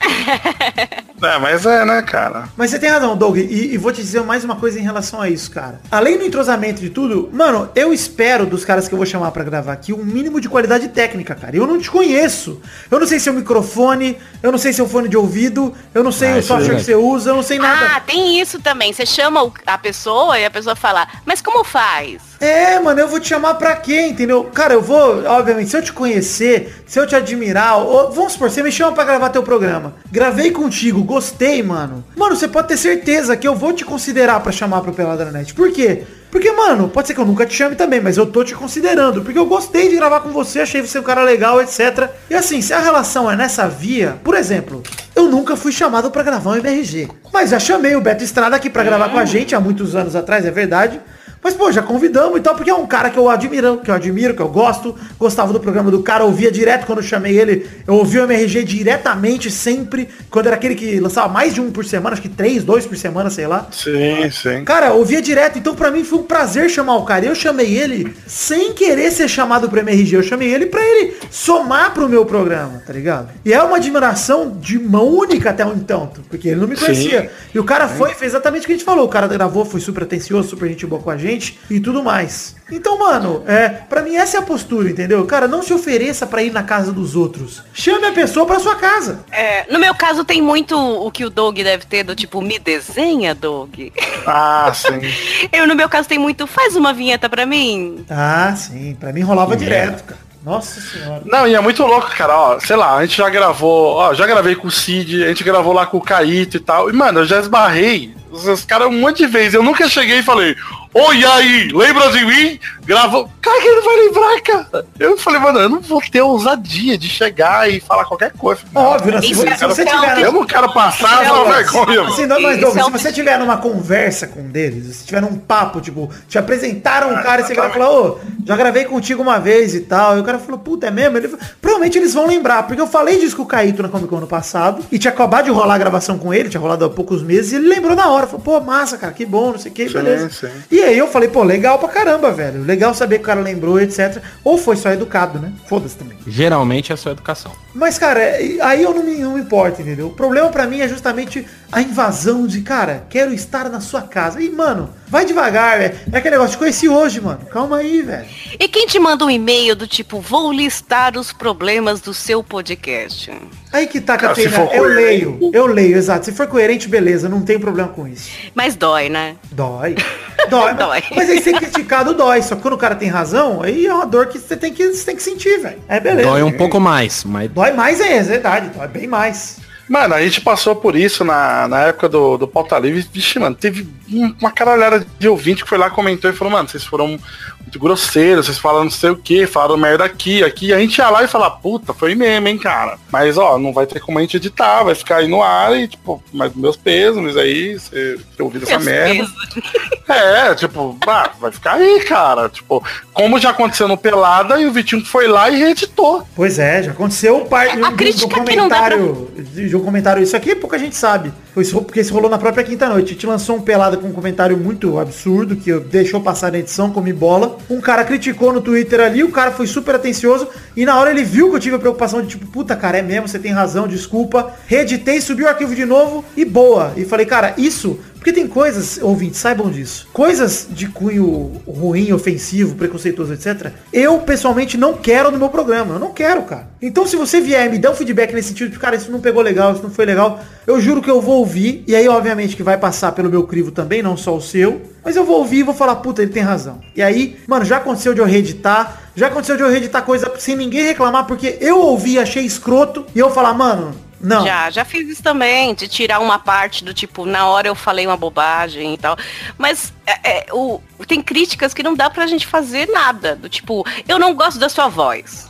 *laughs* É, mas é, né, cara? Mas você tem razão, Doug, e, e vou te dizer mais uma coisa em relação a isso, cara. Além do entrosamento de tudo, mano, eu espero dos caras que eu vou chamar pra gravar aqui um mínimo de qualidade técnica, cara. Eu não te conheço. Eu não sei se é o microfone, eu não sei se é o fone de ouvido, eu não sei Ah, o é software que verdade. você usa, eu não sei nada. Ah, tem isso também. Você chama a pessoa e a pessoa fala, mas como faz? É, mano, eu vou te chamar pra quê, entendeu? Cara, eu vou, obviamente, se eu te conhecer, se eu te admirar, ou, vamos supor, você me chama pra gravar teu programa. Gravei contigo, gostei, mano. Mano, você pode ter certeza que eu vou te considerar pra chamar pro Peladranet. Por quê? Porque, mano, pode ser que eu nunca te chame também, mas eu tô te considerando. Porque eu gostei de gravar com você, achei você um cara legal, etc. E assim, se a relação é nessa via, por exemplo, eu nunca fui chamado pra gravar um MRG. Mas já chamei o Beto Estrada aqui pra gravar com a gente há muitos anos atrás, é verdade. Mas, pô, já convidamos e tal, porque é um cara que eu admiro, que eu admiro, que eu gosto. Gostava do programa do cara, ouvia direto quando eu chamei ele. Eu ouvia o MRG diretamente, sempre. Quando era aquele que lançava mais de um por semana, acho que três, dois por semana, sei lá. Sim, sim. Cara, eu ouvia direto, então pra mim foi um prazer chamar o cara. E eu chamei ele sem querer ser chamado pro MRG. Eu chamei ele pra ele somar pro meu programa, tá ligado? E é uma admiração de mão única até então, porque ele não me conhecia. E o cara foi fez exatamente o que a gente falou. O cara gravou, foi super atencioso, super gente boa com a gente e tudo mais. Então, mano, é, pra mim essa é a postura, entendeu? Cara, não se ofereça pra ir na casa dos outros. Chame a pessoa pra sua casa. É, no meu caso tem muito o que o Doug deve ter do tipo, me desenha, Doug. Ah, sim. *laughs* Eu, no meu caso, tem muito, faz uma vinheta pra mim. Ah, sim, pra mim rolava direto, cara. Nossa senhora. Não, e é muito louco, cara, ó, sei lá, a gente já gravou, ó, já gravei com o Cid, a gente gravou lá com o Caíto e tal, e mano, eu já esbarrei os, caras um monte de vezes, eu nunca cheguei e falei, oi aí, lembra de mim? Gravou, cara, que ele não vai lembrar, cara. Eu falei, mano, eu não vou ter ousadia de chegar e falar qualquer coisa. Óbvio, né? Se, é se você tiver... Eu não quero passar essa Não, vergonha, mano. Assim, não, mas, Douglas, é se um- você tiver numa conversa com deles, se tiver num papo, tipo, te apresentaram um cara e você vai falar, ô, já gravei contigo uma vez e tal, e o cara falou, puta, é mesmo? Ele, falou, provavelmente eles vão lembrar, porque eu falei disso com o Caíto na Comic Con ano passado, e tinha acabado de rolar a gravação com ele, tinha rolado há poucos meses, e ele lembrou na hora, falou, pô, massa, cara, que bom, não sei o que, beleza. sim. E aí eu falei, pô, legal pra caramba, velho, legal saber que o cara lembrou, etc. Ou foi só educado, né? Foda-se também. Geralmente é só educação. Mas, cara, é- aí eu não me, não me importo, entendeu? O problema pra mim é justamente a invasão de, cara, quero estar na sua casa. E, mano, vai devagar, velho. É aquele negócio, te conheci hoje, mano. Calma aí, velho. E quem te manda um e-mail do tipo, vou listar os problemas do seu podcast? Aí que tá, Catarina. Eu coerente. leio, eu leio, exato. Se for coerente, beleza, não tem problema com isso. Mas dói, né? Dói. *laughs* Dói. Dói. Mas aí ser criticado dói. Só que quando o cara tem razão, aí é uma dor que você tem que, você tem que sentir, velho. É beleza. Dói um pouco mais, mas Dói mais é, é verdade. Dói bem mais. Mano, a gente passou por isso na, na época do, do Pauta Livre. Vixe, mano, teve um- uma caralhada de ouvinte que foi lá, comentou e falou, mano, vocês foram muito grosseiros, vocês falaram não sei o que, falaram merda aqui, aqui. A gente ia lá e falar, puta, foi mesmo, hein, cara. Mas, ó, não vai ter como a gente editar, vai ficar aí no ar e, tipo, mas meus pesos aí, você ter ouvido essa merda. *laughs* É, tipo, ah, vai ficar aí, cara. Tipo, como já aconteceu no Pelada e o Vitinho foi lá e reeditou. Pois é, já aconteceu parte A do, crítica que não dá comentário. De um comentário. Isso aqui pouca gente sabe. Isso, porque isso rolou na própria quinta noite. Gente lançou um pelada com um comentário muito absurdo, que deixou passar na edição, comi bola. Um cara criticou no Twitter ali, o cara foi super atencioso. E na hora ele viu que eu tive a preocupação de tipo, puta, cara, é mesmo, você tem razão, desculpa. Reeditei, subi o arquivo de novo e boa. E falei, cara, isso porque tem coisas, ouvintes, saibam disso. Coisas de cunho ruim, ofensivo, preconceituoso, etc. Eu, pessoalmente, não quero no meu programa. Eu não quero, cara. Então, se você vier e me der um feedback nesse sentido de, cara, isso não pegou legal, isso não foi legal, eu juro que eu vou ouvir. E aí, obviamente, que vai passar pelo meu crivo também, não só o seu. Mas eu vou ouvir e vou falar, puta, ele tem razão. E aí, mano, já aconteceu de eu reeditar. Já aconteceu de eu reeditar coisa sem ninguém reclamar, porque eu ouvi achei escroto. E eu falar, mano, não. Já, já fiz isso também, de tirar uma parte do tipo, na hora eu falei uma bobagem e tal. Mas é, é, o, tem críticas que não dá pra gente fazer nada. Do tipo, eu não gosto da sua voz.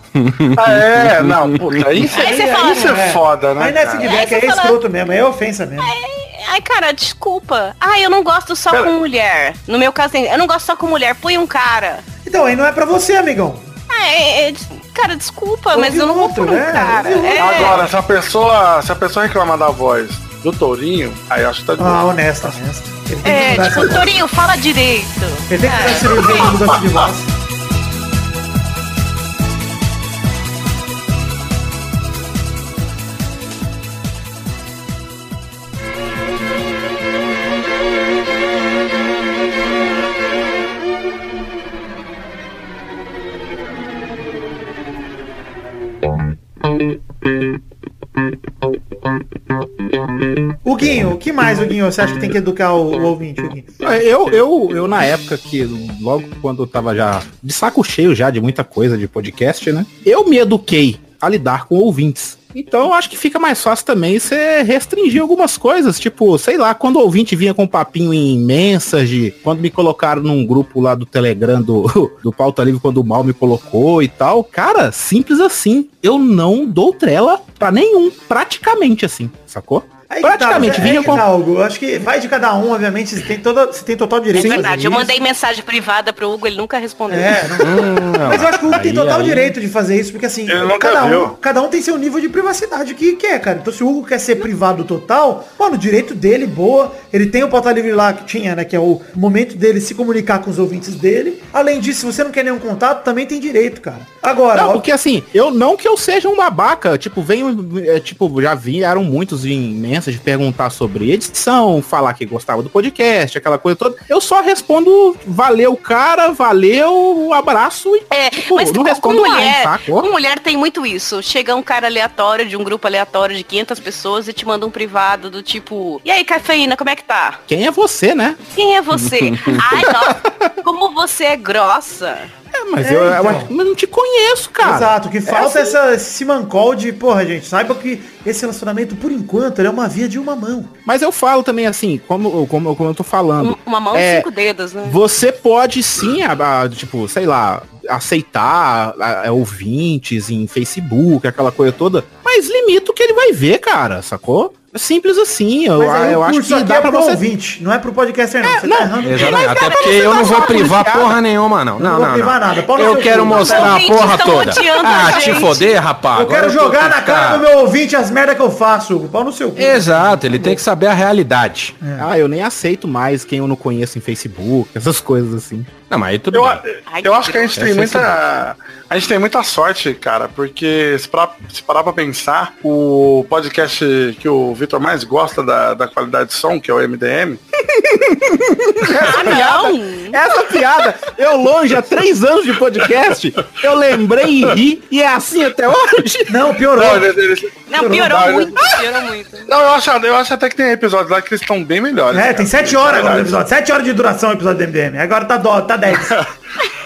Ah, é, não, puta, *laughs* isso, Aí aí, aí fala, isso é, É. foda, né? Aí não é feedback, Aí é fala- escroto mesmo, é ofensa mesmo. Ai, cara, desculpa. Ah, eu não gosto só Pera. com mulher. No meu caso, eu não gosto só com mulher. Põe um cara. Então, aí não é pra você, amigão. Ah, é- é- cara, desculpa, Ouve mas eu não vou outro, por um né? cara. É. Agora, se a pessoa, se a pessoa reclamar da voz do Tourinho, aí eu acho que tá de Ah, boa. honesto, honesto. Ele tem que É, tipo. Torinho, fala direito. Ele tem que fazer Ah, cirurgia de mudança de voz. Guinho, o que mais, o Guinho, você acha que tem que educar o, o ouvinte, o Guinho? Eu, eu, eu, na época que, logo quando eu tava já de saco cheio já de muita coisa de podcast, né? Eu me eduquei a lidar com ouvintes. Então eu acho que fica mais fácil também você restringir algumas coisas. Tipo, sei lá, quando o ouvinte vinha com um papinho em mensagem, quando me colocaram num grupo lá do Telegram do, *laughs* do Pauta Livre, quando o Mal me colocou e tal. Cara, simples assim. Eu não dou trela pra nenhum. Praticamente assim, sacou? Aí que Praticamente, tá, vinha é que com. tá, Hugo. Eu acho que vai de cada um, obviamente. Você tem, toda, você tem total É direito de fazer verdade, eu isso. mandei mensagem privada pro Hugo, ele nunca respondeu. É, *laughs* não- Mas eu acho que o Hugo tem Aí, total aí. direito de fazer isso, porque assim, cada um, cada um tem seu nível de privacidade que quer, cara. Então se o Hugo quer ser privado total, mano, o direito dele, boa. Ele tem o pauta livre lá que tinha, né? Que é o momento dele se comunicar com os ouvintes dele. Além disso, se você não quer nenhum contato, também tem direito, cara. Agora, Não, ó, porque assim, eu não que eu seja um babaca, tipo, venho, é, tipo, já vieram muitos de perguntar sobre edição, falar que gostava do podcast, aquela coisa toda. Eu só respondo, valeu, cara, valeu, abraço e, É, tipo, mas não respondo com mais, mulher, sacou? com mulher tem muito isso. Chega um cara aleatório de um grupo aleatório de 500 pessoas e te manda um privado do tipo, e aí, cafeína, como é que tá? Quem é você, né? Quem é você? *laughs* Ai, nossa, como você é grossa. É, mas É, eu, eu, então. mas não te conheço, cara. Exato, que falta é assim. essa, esse simancol de, porra, gente, saiba que esse relacionamento, por enquanto, ele é uma via de uma mão. Mas eu falo também assim, como, como, como eu tô falando. Um- Uma mão e É, cinco dedos, né? Você pode sim, a- a- tipo, sei lá, aceitar a- a- ouvintes em Facebook, aquela coisa toda, mas limita o que ele vai ver, cara, sacou? É simples assim, eu, Mas aí eu acho que dá é pra pro você... ouvinte, não é pro podcaster não. Você não, tá errando. Exatamente. Até porque eu não vou privar policiada. porra nenhuma, não. Não, vou não, privar não. nada. Eu quero mostrar Os a porra toda. Ah, te foder, rapaz. Eu quero jogar na com cara do meu ouvinte as merdas que eu faço, Hugo. Pau no seu cu. Exato, ele tem que saber a realidade. Ah, eu nem aceito mais quem eu não conheço em Facebook, essas coisas assim. Não, mas aí tudo Eu, bem. Eu acho que a gente tem é muita. A gente tem muita sorte, cara, porque se parar, se parar pra pensar, o podcast que o Vitor mais gosta da, da qualidade de som, que é o MDM, *laughs* Ah, não! Essa piada, eu longe há três anos de podcast, eu lembrei e ri, e é assim até hoje. Não, piorou. Não, eles- eles- Não, piorou Não, muito, piorou muito. não, eu, acho, eu acho até que tem episódios lá que eles estão bem melhores. É, cara. tem sete horas agora no Verdade. episódio. Sete horas de duração o episódio do MDM. Agora tá, dó, tá 10. *laughs*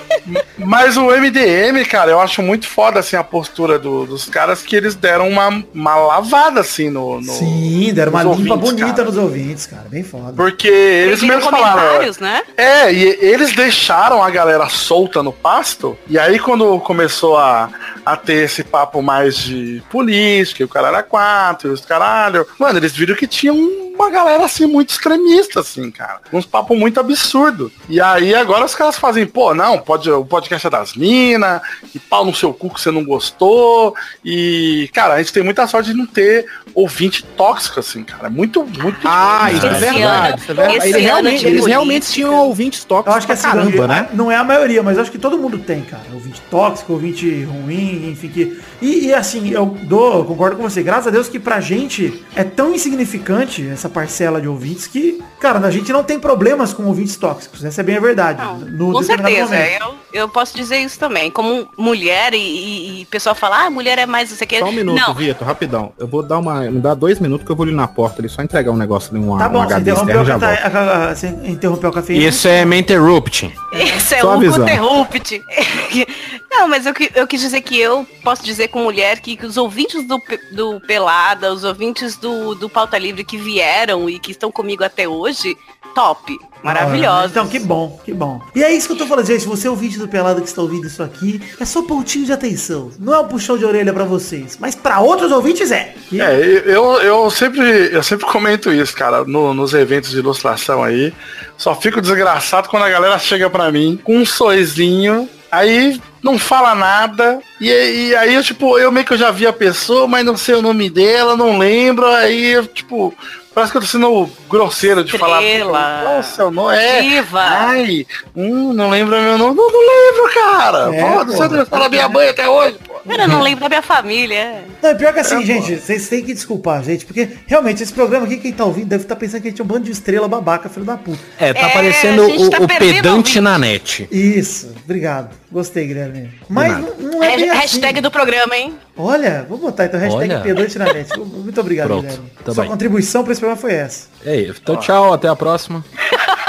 Mas o MDM, cara, eu acho muito foda assim a postura do- dos caras que eles deram uma, uma lavada assim no. no Sim, deram uma limpa bonita cara. nos ouvintes, cara. Bem foda. Porque eles Eles viram mesmos falaram. né? É, e eles deixaram a galera solta no pasto. E aí quando começou a, a ter esse papo mais de política, e o cara era quatro, e os caralho. Mano, eles viram que tinha uma galera assim muito extremista, assim, cara. Uns papos muito absurdo. E aí agora os caras fazem, pô, não, pode, o podcast é das minas, e pau no seu cu que você não gostou. E, cara, a gente tem muita sorte de não ter ouvinte tóxico, assim, cara. É muito, muito Ah, isso é verdade. ano- é verdade. Eles realmente, de eles realmente tinham ouvintes tóxicos Eu acho que assim, caramba, né? não é a maioria, mas acho que todo mundo tem, cara. Ouvinte tóxico, ouvinte ruim, enfim. Que... E, e, assim, eu dou, concordo com você. Graças a Deus que pra gente é tão insignificante essa parcela de ouvintes que, cara, a gente não tem problemas com ouvintes tóxicos. Essa é bem a verdade. Não, no com certeza, momento. eu, eu posso dizer isso também. Como mulher e, e, e pessoal fala, ah, mulher é mais não sei o que. Só um minuto, Não, Vitor, rapidão. Eu vou dar uma. Me dá dois minutos que eu vou ali na porta ali, só entregar um negócio ali, uma, Tá bom, um você HD interrompeu, externo já a, a- a- você interrompeu o café. Isso é me interrupt. Esse é avisando. interrupt. *laughs* Não, mas eu, eu quis dizer que eu posso dizer com mulher que, que os ouvintes do, do Pelada, os ouvintes do, do Pauta Livre que vieram e que estão comigo até hoje, top. Maravilhosos. Então, que bom, que bom. E é isso que eu tô falando, gente. Você é ouvinte do Pelado que está ouvindo isso aqui, é só pontinho de atenção. Não é um puxão de orelha pra vocês, mas pra outros ouvintes é. E- É, eu, eu sempre eu sempre comento isso, cara, no- nos eventos de ilustração aí. Só fico desgraçado quando a galera chega pra mim com um sorrisinho, aí não fala nada, e, e aí eu, tipo, eu meio que eu já vi a pessoa, mas não sei o nome dela, não lembro, aí eu, tipo, parece que eu tô sendo grosseiro de falar. Estrela. Qual o seu nome? É. Diva. Ai, hum, não lembro meu nome. Não, não lembro, cara. É, Pô, não fala minha mãe até hoje. Cara, eu não lembro da minha família. Não, pior que assim, É, gente, vocês têm que desculpar, gente, porque realmente esse programa aqui, quem tá ouvindo, deve estar pensando que a gente é um bando de estrela babaca, filho da puta. É, tá É, parecendo o, tá o pedante na net. Isso, obrigado. Gostei, Guilherme. Mas não, não é bem Hashtag, hashtag assim. do programa, hein? Olha, vou botar então hashtag Olha. pedante na net. *laughs* Muito obrigado, Pronto, Guilherme. tá Sua bem. contribuição pra esse programa foi essa. É isso. Então tchau, até a próxima. *laughs*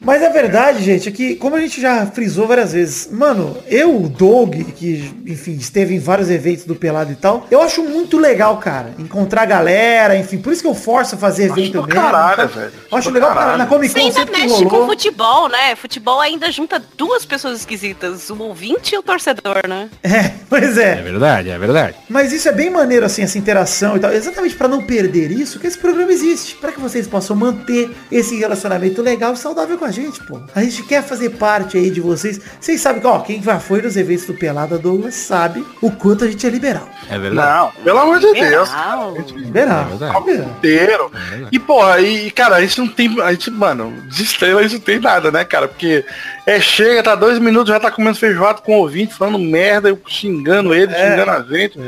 Mas a verdade, gente, é que, como a gente já frisou várias vezes, mano, eu, o Doug, que, enfim, esteve em vários eventos do Pelado e tal, eu acho muito legal, cara, encontrar galera, enfim, por isso que eu forço a fazer evento do mesmo. caralho, velho. Eu acho legal, cara, caralho. na Comic Você Con ainda sempre mexe com rolou. futebol, né? Futebol ainda junta duas pessoas esquisitas, o ouvinte e o torcedor, né? É, pois É é. verdade, é verdade. Mas isso é bem maneiro, assim, essa interação e tal. Exatamente pra não perder isso que esse programa existe. Pra que vocês possam manter esse relacionamento legal e saudável com a gente, pô. A gente quer fazer parte aí de vocês. Vocês sabem que, ó, quem já foi nos eventos do Pelada Douglas sabe o quanto a gente é liberal. É verdade. Não, pelo amor de Deus. Liberal. É verdade. liberal. inteiro. E, porra, e, cara, a gente não tem. A gente, mano, de estrela a gente não tem nada, né, cara? Porque é chega, tá dois minutos, já tá comendo feijoada com o ouvinte, falando merda, eu xingando ele, É. xingando a gente,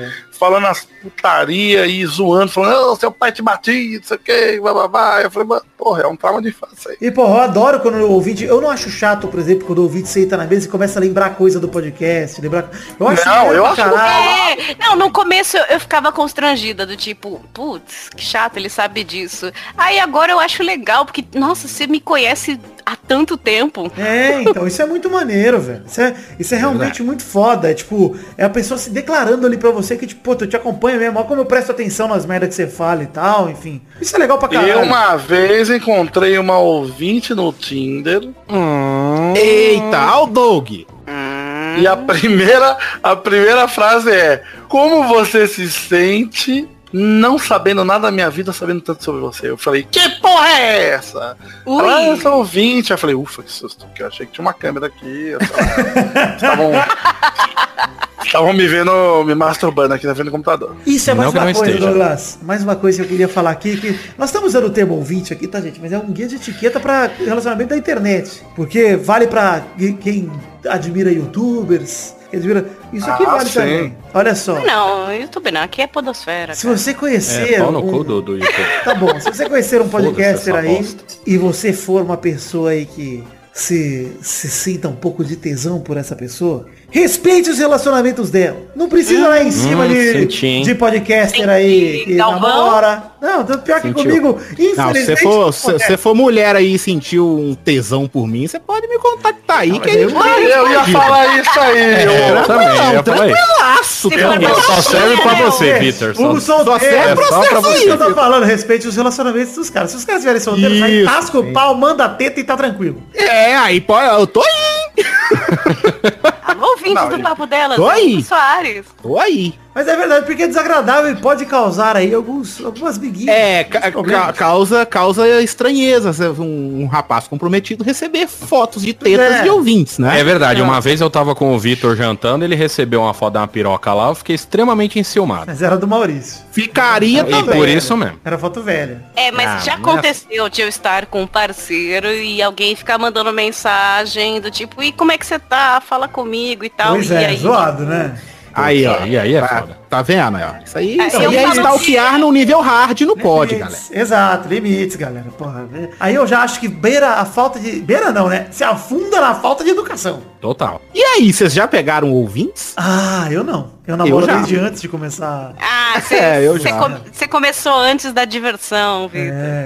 falando as putaria e zoando, falando, ô, seu pai te batia, não sei o que, bababá. Eu falei, mano, porra, é um trauma de infância aí. E, porra, eu adoro quando o ouvinte. Eu não acho chato, por exemplo, quando o ouvinte senta na mesa e começa a lembrar coisa do podcast. Lembrar... Eu acho Não, eu acho caralho. É, não, no começo eu, eu ficava constrangida, do tipo, putz, que chato, ele sabe disso. Aí agora eu acho legal, porque, nossa, você me conhece há tanto tempo. É, então, isso é muito maneiro, velho. Isso é, isso é realmente muito foda. É tipo, é a pessoa se declarando ali pra você que, tipo, pô, eu te acompanho mesmo. Olha como eu presto atenção nas merdas que você fala e tal, enfim. Isso é legal pra caralho. Eu uma vez encontrei uma ouvinte no Tinder Eita, ó o Doug. e a primeira, a primeira frase é Como você se sente não sabendo nada da minha vida, sabendo tanto sobre você? Eu falei, que porra é essa? Ui. Ela, ah, eu sou ouvinte. Eu falei, ufa, que susto, que eu achei que tinha uma câmera aqui. *laughs* Estavam estavam me vendo, me masturbando aqui na frente do computador. Isso é Não mais que uma não coisa. Douglas. Mais uma coisa que eu queria falar aqui, que nós estamos usando o termo ouvinte aqui, tá, gente? Mas é um guia de etiqueta pra relacionamento da internet. Porque vale pra quem admira youtubers, Eles viram, isso aqui Ah, vale sim. também. Olha só. Não, YouTube não, aqui é podosfera. Se cara. você conhecer. É, pau no um- cu do, do YouTube. Tá bom, se você conhecer um podcaster aí bosta. e você for uma pessoa aí que se, se sinta um pouco de tesão por essa pessoa, respeite os relacionamentos dela. Não precisa lá em cima Hum, de, senti, de podcaster aí que Galvão. namora. Não, pior que Sentiu. comigo, Não, se infelizmente. você for, se for mulher aí e sentiu um tesão por mim, você pode me contactar aí, que a gente eu- vai. Eu ia falar isso aí. É, eu também, eu ia falar isso. Tranquilaço, Se tranquilo. for Só serve pra você, Deus. Vitor. Só- solteiro. serve É pra só pra você. Eu tô falando, respeite os relacionamentos dos caras. Se os caras estiverem solteiros, aí tasca o pau, manda a teta e tá tranquilo. É, aí pode, eu tô aí, *laughs* Alô, ouvintes Não, do Papo Delas. Oi. Hugo Soares. tô aí. Mas é verdade, porque é desagradável e pode causar aí alguns, algumas biguinhas. É, ca- ca- causa, causa estranheza um, um rapaz comprometido receber fotos de tetas É. de ouvintes, né? É verdade, uma vez eu tava com o Vitor jantando, ele recebeu uma foto de uma piroca lá, eu fiquei extremamente enciumado. Mas era do Maurício. Ficaria também. por isso mesmo. Era foto velha. É, mas Ah, já é aconteceu de eu estar com um parceiro e alguém ficar mandando mensagem do tipo, e como é que você tá? Fala comigo e tal. pois e é, aí, zoado, né? Aí, ó. E aí é tá, foda. tá vendo? ó? Isso aí, É, isso eu aí é stalkear no nível hard, não pode, galera. Exato, limites, galera. Porra, né? aí eu já acho que beira a falta de. Beira não, né? Se afunda na falta de educação. Total. E aí, vocês já pegaram ouvintes? Ah, eu não. Eu namoro já. desde antes de começar. Ah, você É, eu já. começou antes da diversão, Vitor. É.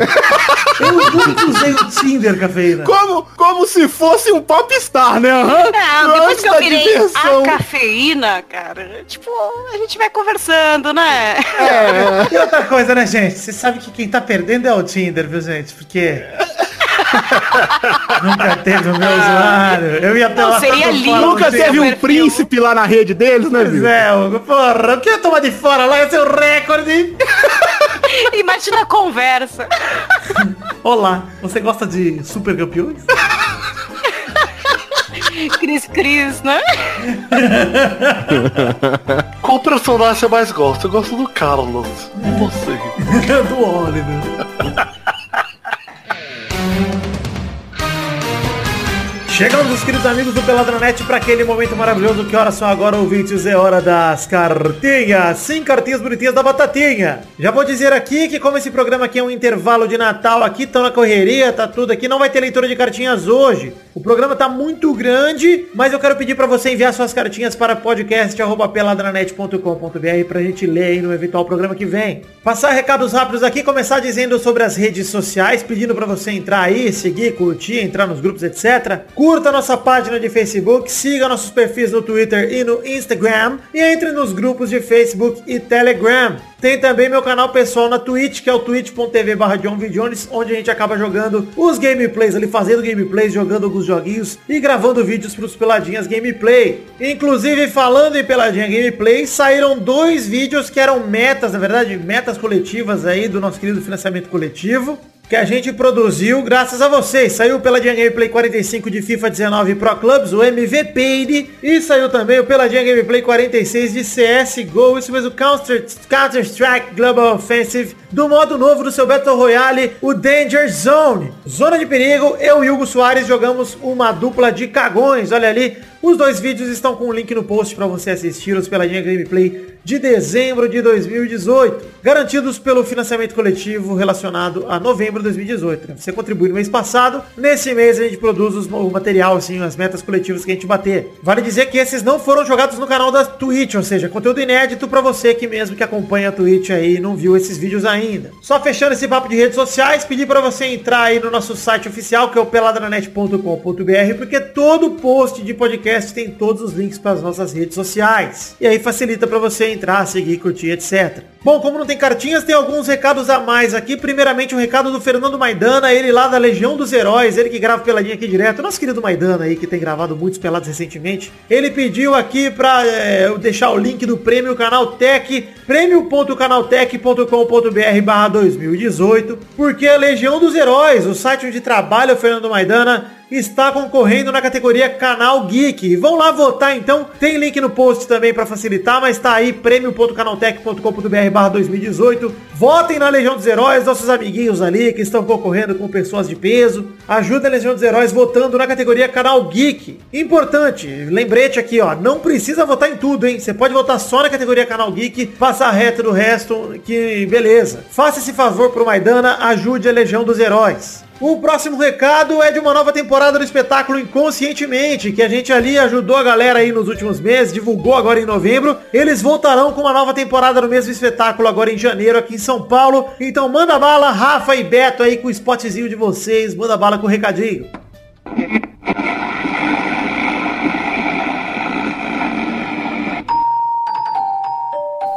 Eu nunca usei o Tinder, cafeína. Como, como se fosse um popstar, né? Aham. Não, depois Antes que eu da virei diversão. a cafeína, cara, tipo, a gente vai conversando, né? É. E outra coisa, né, gente? Você sabe que quem tá perdendo é o Tinder, viu, gente? Porque. *laughs* Nunca teve o meu usuário. Eu ia Não, pela seria lindo. Nunca teve um príncipe lá na rede deles, né, viu? é, porra, o que eu tomar de fora lá é seu recorde. *laughs* Imagina a conversa. Olá, você gosta de super campeões? Cris Cris, né? Qual personagem você mais gosta? Eu gosto do Carlos. E você? *laughs* do Oliver. Chegamos, os queridos amigos do Peladranet, para aquele momento maravilhoso. Que horas são agora, ouvintes? É hora das cartinhas. Sim, cartinhas bonitinhas da Batatinha. Já vou dizer aqui que como esse programa aqui é um intervalo de Natal, aqui estão na correria, tá tudo aqui, não vai ter leitura de cartinhas hoje. O programa tá muito grande, mas eu quero pedir para você enviar suas cartinhas para podcast.peladranet.com.br pra gente ler aí no eventual programa que vem. Passar recados rápidos aqui, começar dizendo sobre as redes sociais, pedindo para você entrar aí, seguir, curtir, entrar nos grupos, etc. Curta nossa página de Facebook, siga nossos perfis no Twitter e no Instagram e entre nos grupos de Facebook e Telegram. Tem também meu canal pessoal na Twitch, que é o twitch.tv barra onde a gente acaba jogando os gameplays ali, fazendo gameplays, jogando alguns joguinhos e gravando vídeos pros Peladinhas Gameplay. Inclusive, falando em Peladinha Gameplay, saíram dois vídeos que eram metas, na verdade, metas coletivas aí do nosso querido financiamento coletivo que a gente produziu graças a vocês. Saiu pela Gameplay 45 de FIFA 19 Pro Clubs, o MVP, e saiu também o Peladinha Gameplay 46 de CSGO, isso mesmo, Counter- Counter-Strike Global Offensive, do modo novo do seu Battle Royale, o Danger Zone. Zona de perigo, eu e Hugo Soares jogamos uma dupla de cagões, olha ali. Os dois vídeos estão com o link no post para você assistir os Peladinha Gameplay de dezembro de 2018, garantidos pelo financiamento coletivo relacionado a novembro de 2018. né? Você contribui no mês passado, nesse mês a gente produz o material, assim, as metas coletivas que a gente bater. Vale dizer que esses não foram jogados no canal da Twitch, ou seja, conteúdo inédito para você que mesmo que acompanha a Twitch aí não viu esses vídeos ainda. Só fechando esse papo de redes sociais, pedir para você entrar aí no nosso site oficial, que é o peladranet.com.br, porque todo post de podcast tem todos os links para as nossas redes sociais. E aí facilita para você entrar, seguir, curtir, etc. Bom, como não tem cartinhas, tem alguns recados a mais aqui. Primeiramente, o recado do Fernando Maidana, ele lá da Legião dos Heróis, ele que grava peladinha aqui direto. Nosso querido Maidana aí, que tem gravado muitos pelados recentemente. Ele pediu aqui pra é, eu deixar o link do prêmio Canaltech, prêmio.canaltech.com.br barra 2018, porque a Legião dos Heróis, o site onde trabalha o Fernando Maidana, está concorrendo na categoria Canal Geek. Vão lá votar então. Tem link no post também para facilitar, mas tá aí prêmio.canaltech.com.br barra 2018. Votem na Legião dos Heróis, nossos amiguinhos ali que estão concorrendo com pessoas de peso. Ajuda a Legião dos Heróis votando na categoria Canal Geek. Importante, lembrete aqui, ó, não precisa votar em tudo, hein? Você pode votar só na categoria Canal Geek, passar reto do resto, que beleza. Faça esse favor pro Maidana, ajude a Legião dos Heróis. O próximo recado é de uma nova temporada do espetáculo Inconscientemente, que a gente ali ajudou a galera aí nos últimos meses, divulgou agora em novembro. Eles voltarão com uma nova temporada no mesmo espetáculo agora em janeiro aqui em São Paulo. Então manda bala, Rafa e Beto aí com o spotzinho de vocês, manda bala com o recadinho.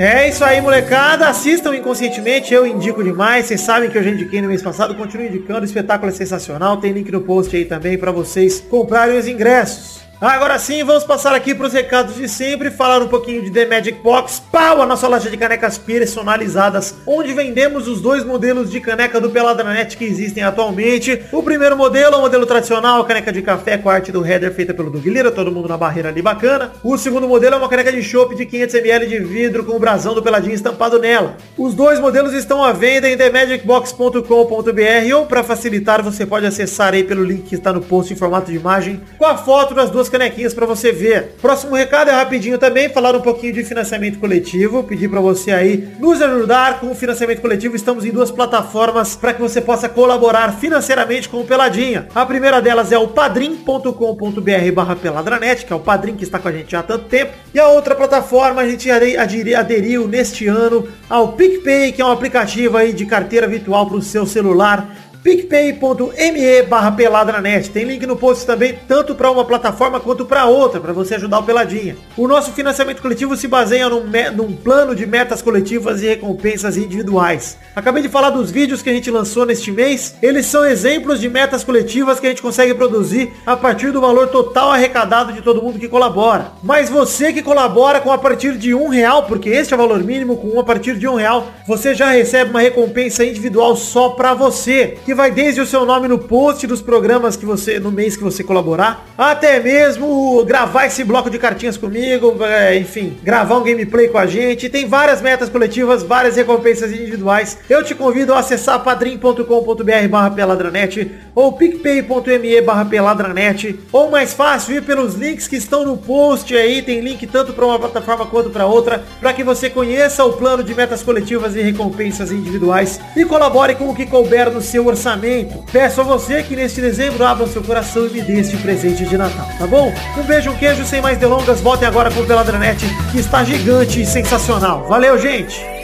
É isso aí, molecada. Assistam inconscientemente, eu indico demais. Vocês sabem que eu já indiquei no mês passado, continuo indicando. O espetáculo é sensacional. Tem link no post aí também para vocês comprarem os ingressos. Agora sim, vamos passar aqui para os recados de sempre, falar um pouquinho de The Magic Box, pau, a nossa loja de canecas personalizadas, onde vendemos os dois modelos de caneca do Peladranet que existem atualmente. O primeiro modelo é o modelo tradicional, caneca de café com a arte do header feita pelo Doug Lira, todo mundo na barreira ali bacana. O segundo modelo é uma caneca de chopp de 500ml de vidro com o brasão do Peladinho estampado nela. Os dois modelos estão à venda em themagicbox.com.br ou para facilitar você pode acessar aí pelo link que está no post em formato de imagem com a foto das duas canequinhas para você ver. Próximo recado é rapidinho também, falar um pouquinho de financiamento coletivo, pedir para você aí nos ajudar com o financiamento coletivo. Estamos em duas plataformas para que você possa colaborar financeiramente com o Peladinha. A primeira delas é o padrim.com.br barra peladranet, que é o padrim que está com a gente há tanto tempo. E a outra plataforma a gente ade- aderi- aderiu neste ano ao PicPay, que é um aplicativo aí de carteira virtual para o seu celular picpay.me barra peladranet. Tem link no post também, tanto para uma plataforma quanto para outra, para você ajudar o Peladinha. O nosso financiamento coletivo se baseia num, num plano de metas coletivas e recompensas individuais. Acabei de falar dos vídeos que a gente lançou neste mês. Eles são exemplos de metas coletivas que a gente consegue produzir a partir do valor total arrecadado de todo mundo que colabora. Mas você que colabora com a partir de um real, porque este é o valor mínimo, com um a partir de um real, você já recebe uma recompensa individual só pra você, que vai desde o seu nome no post dos programas que você, no mês que você colaborar, até mesmo gravar esse bloco de cartinhas comigo, é, enfim, gravar um gameplay com a gente. Tem várias metas coletivas, várias recompensas individuais. Eu te convido a acessar padrim.com.br barra peladranet ou picpay.me barra peladranet ou mais fácil ir pelos links que estão no post aí, tem link tanto para uma plataforma quanto para outra, para que você conheça o plano de metas coletivas e recompensas individuais e colabore com o que couber no seu orçamento. Peço a você que neste dezembro abra o seu coração e me dê este presente de Natal, tá bom? Um beijo, um queijo, sem mais delongas, voltem agora com o Peladranet, que está gigante e sensacional. Valeu, gente!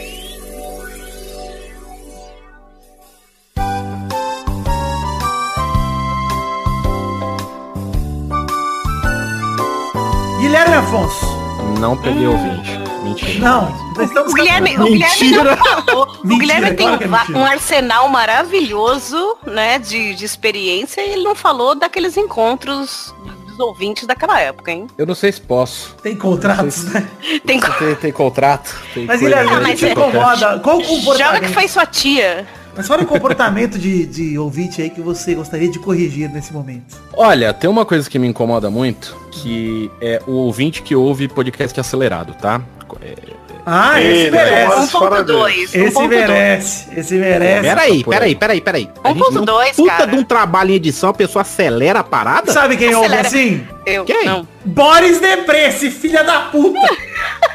Guilherme Afonso. Não peguei ouvinte. Mentira. Não, nós estamos O Guilherme, o Mentira. Guilherme não falou. o Mentira, Guilherme tem *laughs* claro é um, mentira. um arsenal maravilhoso, né, de, de experiência e ele não falou daqueles encontros dos ouvintes daquela época, hein? Eu não sei se posso. Tem contratos, né? Tem co- Tem, tem contrato. Tem Mas Guilherme, Ah, que mas é- incomoda? Qual o Joga que comportamento? foi sua tia. Mas fala o comportamento de, de ouvinte aí que você gostaria de corrigir nesse momento. Olha, tem uma coisa que me incomoda muito, que é o ouvinte que ouve podcast acelerado, tá? É, Ah, esse Ele, merece. nossa. fora 1.2. Esse 1.2. merece. Esse merece. Peraí, peraí, peraí, peraí. A gente 1.2, não- Puta cara. de um trabalho em edição, a pessoa acelera a parada? Sabe quem ouve Acelera. assim? Eu, Quem? não. Boris Depré, esse filha da puta. *laughs*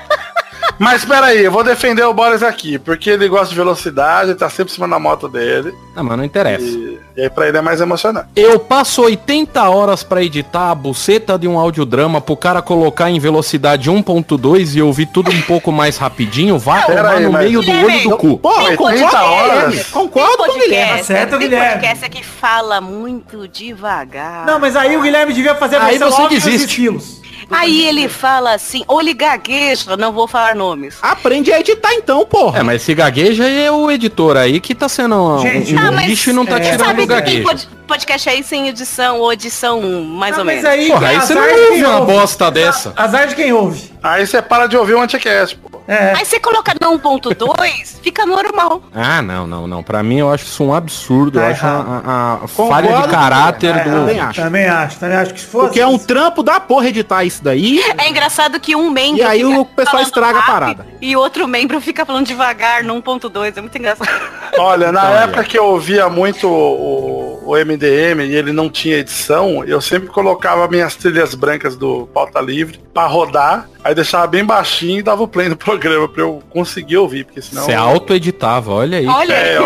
Mas peraí, eu vou defender o Boris aqui, porque ele gosta de velocidade, ele tá sempre em cima da moto dele. Ah, mas não interessa. E, e aí pra ele é mais emocionante. Eu passo 80 horas pra editar a buceta de um audiodrama pro cara colocar em velocidade 1.2 e ouvir tudo um pouco mais rapidinho, vai tomar aí, no mas- meio do olho do cu. Porra, Tem concordo 30 com o horas. Guilherme. Concordo com o Guilherme. Acerta, tem Guilherme. podcast que fala muito devagar. Não, mas aí o Guilherme devia fazer a Aí versão você óbvia dos desiste. estilos. Aí ele fala assim, ou ele gagueja, não vou falar nomes. Aprende a editar então, porra. É, mas se gagueja é o editor aí que tá sendo um, Gente, um mas- lixo e não tá é, tirando o gaguejo. Pod- podcast aí sem edição ou edição mais Ah, ou mas menos. aí, Porra, aí você não ouve uma ouve. bosta dessa. Azar de quem ouve. Aí você para de ouvir o anticast, pô. É. Aí você coloca no 1.2, fica normal. Ah, não, não, não. Pra mim eu acho isso um absurdo. Tá eu acho errado. a, a- a Concordo, falha de caráter É, do. também acho. Também acho, também acho que se fosse. Porque é um trampo da porra editar isso daí. É engraçado que um membro E aí fica o pessoal estraga a rápido parada. E outro membro fica falando devagar no 1.2. É muito engraçado. Olha, na Então, aí, época que eu ouvia muito o, o E ele não tinha edição, eu sempre colocava minhas trilhas brancas do Pauta Livre pra rodar, aí deixava bem baixinho e dava o play no programa pra eu conseguir ouvir, porque senão Você auto-editava, olha aí. Olha, É,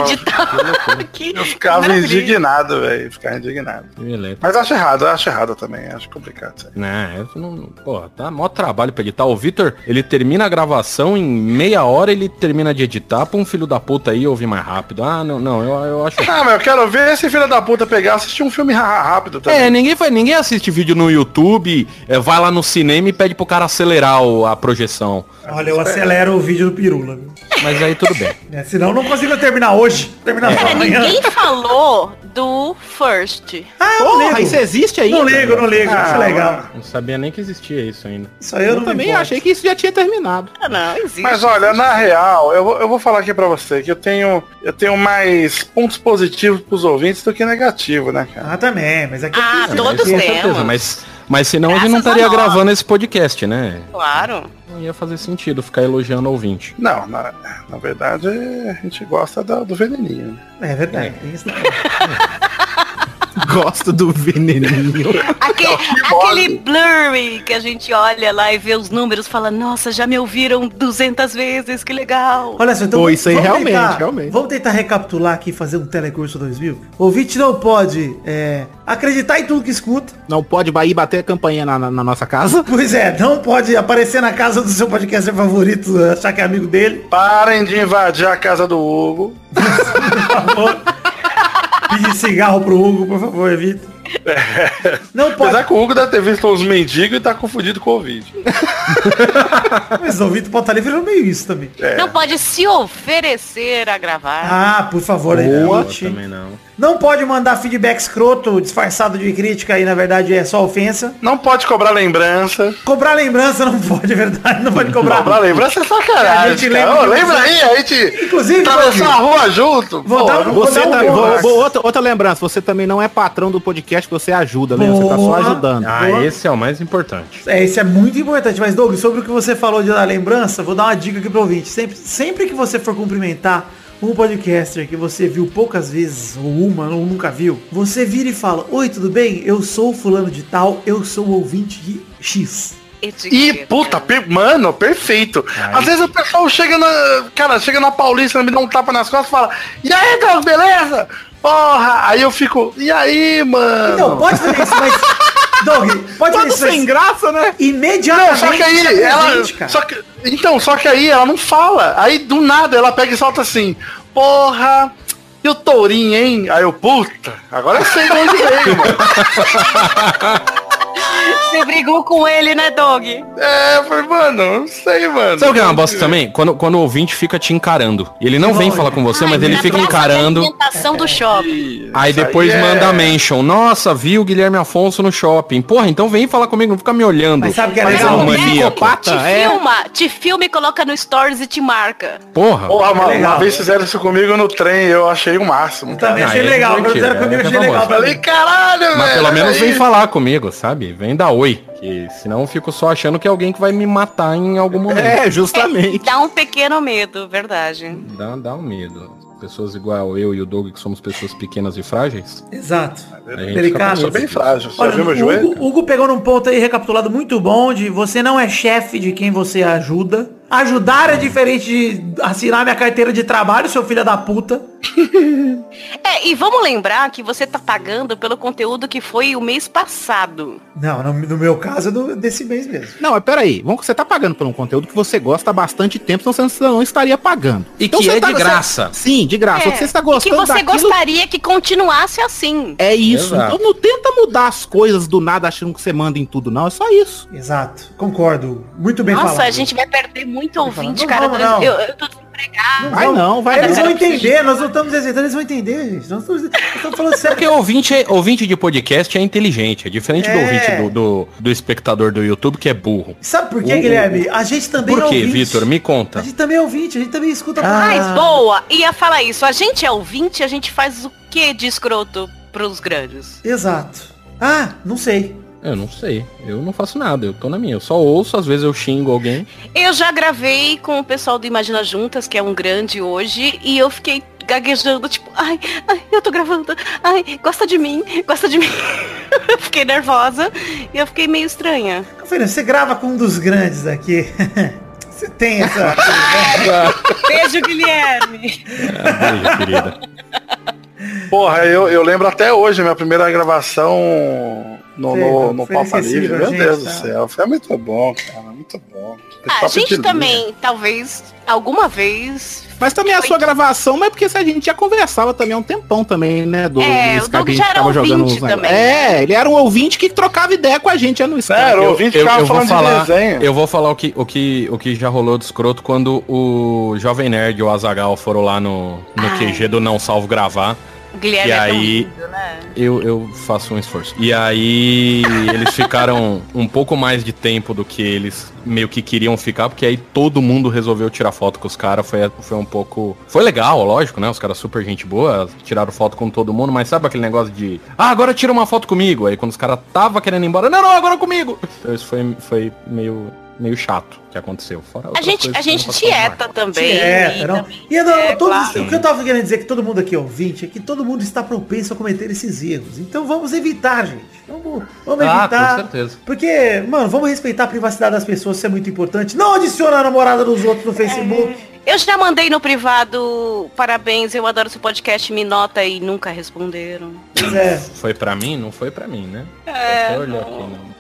*laughs* que eu ficava maravilha. indignado, velho. Ficava indignado. Beleza. Mas acho errado, eu acho errado também, acho complicado isso aí. Não, eu não. Porra, tá mó trabalho pra editar. O Vitor, ele termina a gravação em meia hora, ele termina de editar pra um filho da puta aí ouvir mais rápido. Ah, não, não, eu, eu acho. Ah, mas eu quero ver esse filho da puta pegar e assistir um filme rápido também. É, ninguém, faz, ninguém assiste vídeo no YouTube, é, vai lá no cinema e pede pro cara acelerar o- a projeção. Olha, eu acelero o vídeo do Pirula, viu? Mas aí tudo bem. É, senão eu não consigo terminar hoje. Terminar só Cara, amanhã. ninguém falou do First. Ah, eu não Porra, ligo. isso existe ainda. Não ligo, não ligo. Acho Ah, legal. Não sabia nem que existia isso ainda. Isso aí eu, Eu não também importo. achei que isso já tinha terminado. Ah, não, existe. Mas olha, na real, eu vou, eu vou falar aqui pra você que eu tenho, eu tenho mais pontos positivos pros ouvintes do que negativo, né, cara? Ah, também, mas aqui Ah, aqui- todos temos. mas, mas senão a gente Graças não estaria gravando esse podcast, né? Claro. Não ia fazer sentido ficar elogiando o ouvinte. Não, na, na verdade a gente gosta do, do veneninho. né? É verdade. tem isso também. *laughs* Gosto do veneninho. Aquele, aquele blurry que a gente olha lá e vê os números e fala, nossa, já me ouviram 200 vezes, que legal. Olha só, então Pô, vamos- isso aí realmente, tentar- realmente. Vamos tentar recapitular aqui e fazer um telecurso 2000. O ouvinte não pode é, acreditar em tudo que escuta. Não pode ir bater a campainha na, na- na nossa casa. Pois é, não pode aparecer na casa do seu podcaster favorito, achar que é amigo dele. Parem de invadir a casa do Hugo. *laughs* *laughs* Por favor. Pedir cigarro pro Hugo, por favor, evita. Não pode. Apesar que o Hugo deve ter visto uns mendigos e tá confundido com o vídeo. *laughs* Mas o Vitor Pauta Livre é meio isso também. Não pode se oferecer a gravar. Ah, por favor, Boa, evite. também não. Não pode mandar feedback escroto, disfarçado de crítica e na verdade é só ofensa. Não pode cobrar lembrança. Cobrar lembrança não pode, é verdade. Não pode cobrar. Cobrar lembrança é A sacanagem. gente cara. lembra de lembra aí, a gente Inclusive, atravessou Doug, a rua junto. Vou Pô, dar um- vou dar um tá, bom, vou- outra, outra lembrança, você também não é patrão do podcast, você ajuda, né? Você tá só ajudando. Ah, Boa. esse é o mais importante. É, isso é muito importante. Mas, Doug, sobre o que você falou de dar lembrança, vou dar uma dica aqui pro ouvinte. Sempre, sempre que você for cumprimentar um podcaster que você viu poucas vezes, ou uma, ou nunca viu, você vira e fala, Oi, tudo bem? Eu sou o fulano de tal, eu sou o ouvinte de X. E, puta, per- mano, perfeito. Às vezes o pessoal chega na. Cara, chega na Paulista, me dá um tapa nas costas e fala, e aí, Doug, beleza? Porra! Aí eu fico, e aí, mano? Então, pode fazer isso, mas... *laughs* Doug, pode fazer isso, sem mas graça, né? imediatamente Não, só que aí, se ela. cara. Só que, então, só que aí ela não fala. Aí do nada ela pega e solta assim, porra. E o tourinho, hein? Aí eu, puta, agora eu sei de onde veio, mano. *laughs* Você brigou com ele, né, Doug? É, eu falei, mano, não sei, mano. Sabe o que é uma bosta também? Quando, quando o ouvinte fica te encarando. Ele não vem falar com você, mas ele fica encarando. do shopping. Aí depois é- manda a mention. Nossa, vi o Guilherme Afonso no shopping. Porra, então vem falar comigo, não fica me olhando. Mas sabe o que é Mas legal? é um maníaco. psicopata, Te é. filma, te filma e coloca no stories e te marca. Porra. Porra, uma, uma vez fizeram isso comigo no trem, eu achei o máximo. Também achei é legal. Fizeram comigo, é achei legal. Falei, caralho, Mas velho. pelo menos vem falar comigo, sabe? Vem nem dar oi, que senão eu fico só achando que é alguém que vai me matar em algum momento. *laughs* É, justamente. Dá um pequeno medo, verdade. Dá, dá um medo. Pessoas igual eu e o Doug, que somos pessoas pequenas e frágeis. Exato. Delicado. Sou bem frágil. Você Olha, já viu meu o joelho? Hugo, Hugo pegou num ponto aí recapitulado muito bom de você não é chefe de quem você ajuda. Ajudar é diferente de assinar minha carteira de trabalho, seu filho da puta. *laughs* É, e vamos lembrar que você tá pagando pelo conteúdo que foi o mês passado. Não, no, no meu caso é do- desse mês mesmo. Não, mas peraí. Vamos, você tá pagando por um conteúdo que você gosta há bastante tempo, senão você não estaria pagando. E Então que você é tá- de você- graça. Sim, de graça. É, você está e que gostando você daquilo... gostaria que continuasse assim. É isso. Exato. Então não tenta mudar as coisas do nada achando que você manda em tudo, não. É só isso. Exato. Concordo. Muito bem Nossa, falado. a gente vai perder muito ouvinte, Não cara. vamos, não. Eu, eu tô desempregado. Vai não, vai Eles não. vão entender, nós não estamos hesitando, eles vão entender, gente. Nós estamos, falando sério. Porque ouvinte, é- ouvinte de podcast é inteligente, é diferente do É. ouvinte do, do, do espectador do YouTube que é burro. Sabe por quê, O- Guilherme? A gente também Por é quê, ouvinte. Vitor? Me A conta. gente também é ouvinte, a gente também escuta. Mas Ah, boa, ia falar isso. A gente é ouvinte, a gente faz o que de escroto pros grandes? Exato. Ah, não sei. Eu não sei. Eu não faço nada, eu tô na minha. Eu só ouço, às vezes eu xingo alguém. Eu já gravei com o pessoal do Imagina Juntas, que é um grande hoje, e eu fiquei gaguejando, tipo, ai, ai, eu tô gravando, ai, gosta de mim, gosta de mim. *laughs* eu fiquei nervosa e eu fiquei meio estranha. Fernando, você grava com um dos grandes aqui. *laughs* Você tem essa. *laughs* Beijo, Guilherme. Ah, beijo, querida. Porra, eu, eu lembro até hoje, minha primeira gravação no, no, no inesquecível, Livre. Meu gente, Deus do tá? céu. Foi muito bom, cara. Muito bom. Ah, a gente linha. também, talvez, alguma vez. Mas também a sua gravação, mas é porque a gente já conversava também há um tempão também, né? Do, É, do o Doug já era ouvinte também, É, né? ele era um ouvinte que trocava ideia com a gente já no Skype. Era, Eu- o ouvinte Eu, ficava eu vou falando falar, de desenho. eu vou falar o que, o, que, o que já rolou de escroto quando o Jovem Nerd e o Azagal foram lá no, no Ai. QG do Não Salvo gravar. Guilherme E é aí- lindo, né? Eu, eu faço um esforço. E aí eles ficaram um pouco mais de tempo do que eles meio que queriam ficar, porque aí todo mundo resolveu tirar foto com os caras. Foi, foi um pouco. Foi legal, lógico, né? Os caras super gente boa, tiraram foto com todo mundo, mas sabe aquele negócio de. Ah, agora tira uma foto comigo. Aí quando os caras tava querendo ir embora, não, não, agora comigo. Então isso foi, foi meio, meio chato que aconteceu. Fora A gente, a gente não dieta também. Dieta, e não. também- E não, É, todos- claro. o que eu tava querendo dizer é que todo mundo aqui é ouvinte, é que todo mundo está propenso a cometer esses erros. Então vamos evitar, gente. Vamos, vamos Ah, evitar. com certeza. Porque, mano, vamos respeitar a privacidade das pessoas, isso é muito importante. Não adiciona a namorada dos outros no Facebook. Eu já mandei no privado, parabéns, eu adoro seu podcast, me nota e nunca responderam. Pois é. Foi pra mim? Não foi pra mim, né? É, olhar aqui, não.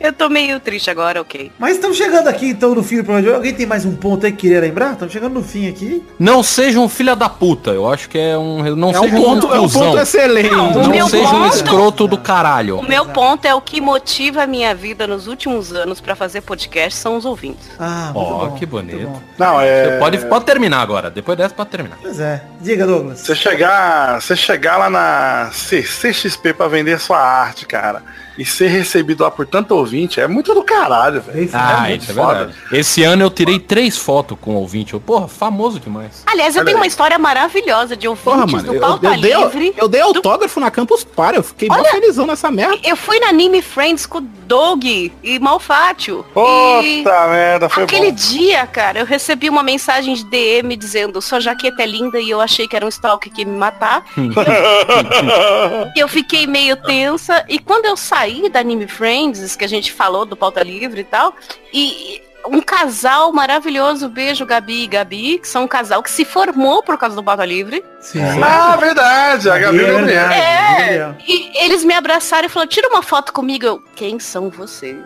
Eu tô meio triste agora, ok. Mas estamos chegando aqui então no fim do programa de hoje. Alguém tem mais um ponto aí que queria lembrar? Estamos chegando no fim aqui. Não seja um filho da puta. Eu acho que é um. Não É um seja ponto, é um ponto excelente. Não, Não, seja um ponto- escroto do caralho. O meu ponto é o que motiva a minha vida nos últimos anos pra fazer podcast são os ouvintes. Ah, Ó, bom, que bonito. bom. Não, Você é. pode, pode terminar agora. Depois dessa pode terminar. Pois é. Diga, Douglas. Você chegar, você chegar lá na CCXP pra vender sua arte, cara, e ser recebido lá por tanto ouvinte, é muito do caralho, velho. Ah, muito isso é foda. verdade. Esse ano eu tirei três fotos com o ouvinte. Eu, porra, famoso demais. Aliás, eu Olha tenho aí. uma história maravilhosa de ouvintes Porra, mano, do eu, Pauta eu, dei, Livre. eu dei autógrafo na Campus Party, eu fiquei mó felizão nessa merda. Eu fui na Anime Friends com o Doug e Malfátio. Puta e merda, foi aquele bom. dia, cara, eu recebi uma mensagem de DM dizendo sua jaqueta é linda e eu achei que era um stalker que ia me matar. *laughs* E eu fiquei meio tensa. E quando eu saí da Anime Friends, que a gente falou do Pauta Livre e tal, e um casal maravilhoso, beijo Gabi e Gabi, que são um casal que se formou por causa do Pauta Livre. Sim. Ah, verdade, a Gabi É Gabriel. É. E eles me abraçaram e falaram, tira uma foto comigo. Eu, quem são vocês?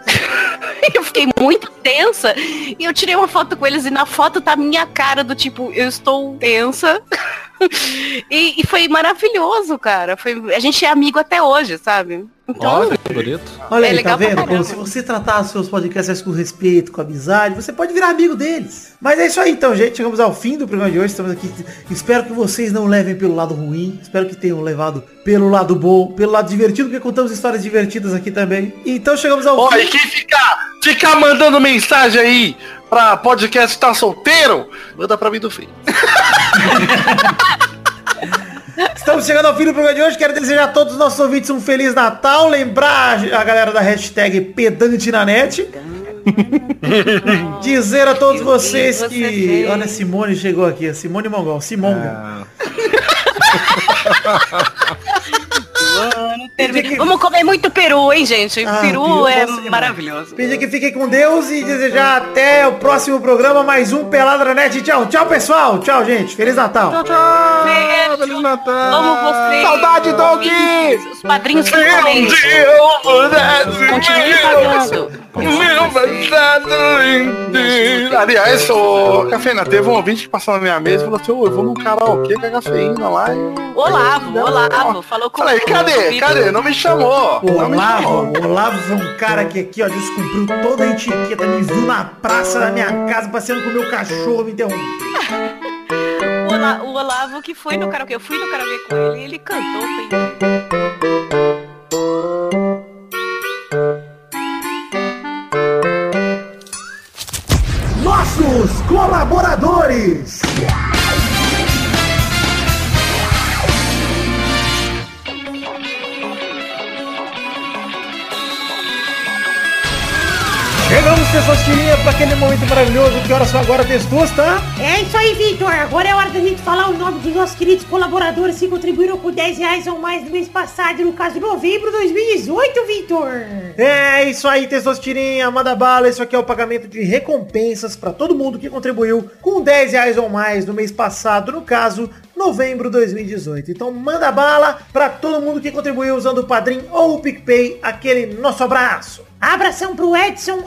*laughs* eu fiquei muito tensa. E eu tirei uma foto com eles e na foto tá a minha cara do tipo, eu estou tensa. *laughs* e, e foi maravilhoso, cara. Foi, a gente é amigo até hoje, sabe? Então, Olha que bonito. Olha É aí, tá legal pra vendo? Pô, se você tratar os seus podcasts com respeito, com amizade, você pode virar amigo deles. Mas é isso aí então, gente. Chegamos ao fim do programa de hoje. Estamos aqui. Espero que vocês não levem pelo lado ruim. Espero que tenham levado pelo lado bom, pelo lado divertido, porque contamos histórias divertidas aqui também. Então chegamos ao Ó, fim. e quem ficar, ficar mandando mensagem aí pra podcast tá solteiro, manda pra mim do fim. *laughs* Estamos chegando ao fim do programa de hoje. Quero desejar a todos os nossos ouvintes um Feliz Natal. Lembrar a galera da hashtag pedante na net. *laughs* Dizer a todos vocês Você que. fez. Olha, a Simone chegou aqui. A Simone Mongol. Simonga. *laughs* Termina- Vamos comer muito peru, hein, gente? Ah, peru, peru é maravilhoso. Pedir que fiquem com Deus e desejar até o próximo programa. Mais um Pelada na Net. Tchau, tchau, pessoal. Tchau, gente. Feliz Natal. Beijo. Feliz Natal. Amo vocês. Saudade, Doug! Os padrinhos finalmente. Continue pagando. Meu passado inteiro. Aliás, ô, Cafeína, teve um ouvinte que passou na minha mesa e falou assim, ô, eu vou num karaokê com a cafeína lá. E... Olavo, Olavo, falou com Falei, cadê? Cadê? Não me chamou. O. Olavo, o Olavo foi um cara que aqui, ó, descumpriu toda a etiqueta, me viu na praça da minha casa, passeando com o meu cachorro, me o, Ola- o Olavo que foi no karaokê. Eu fui no karaokê com ele e ele cantou. Foi. Nossos colaboradores. Chegamos, pessoas tirinha, para aquele momento maravilhoso. Que horas são agora, Testosta? É isso aí, Vitor. Agora é hora da gente falar o nome dos nossos queridos colaboradores que contribuíram com 10 reais ou mais no mês passado, no caso de novembro de 2018, Vitor. É isso aí, Testosterinha, manda bala. Isso aqui é o pagamento de recompensas para todo mundo que contribuiu com 10 reais ou mais no mês passado, no caso, novembro de 2018. Então manda bala para todo mundo que contribuiu usando o Padrim ou o PicPay, aquele nosso abraço. Abração pro Edson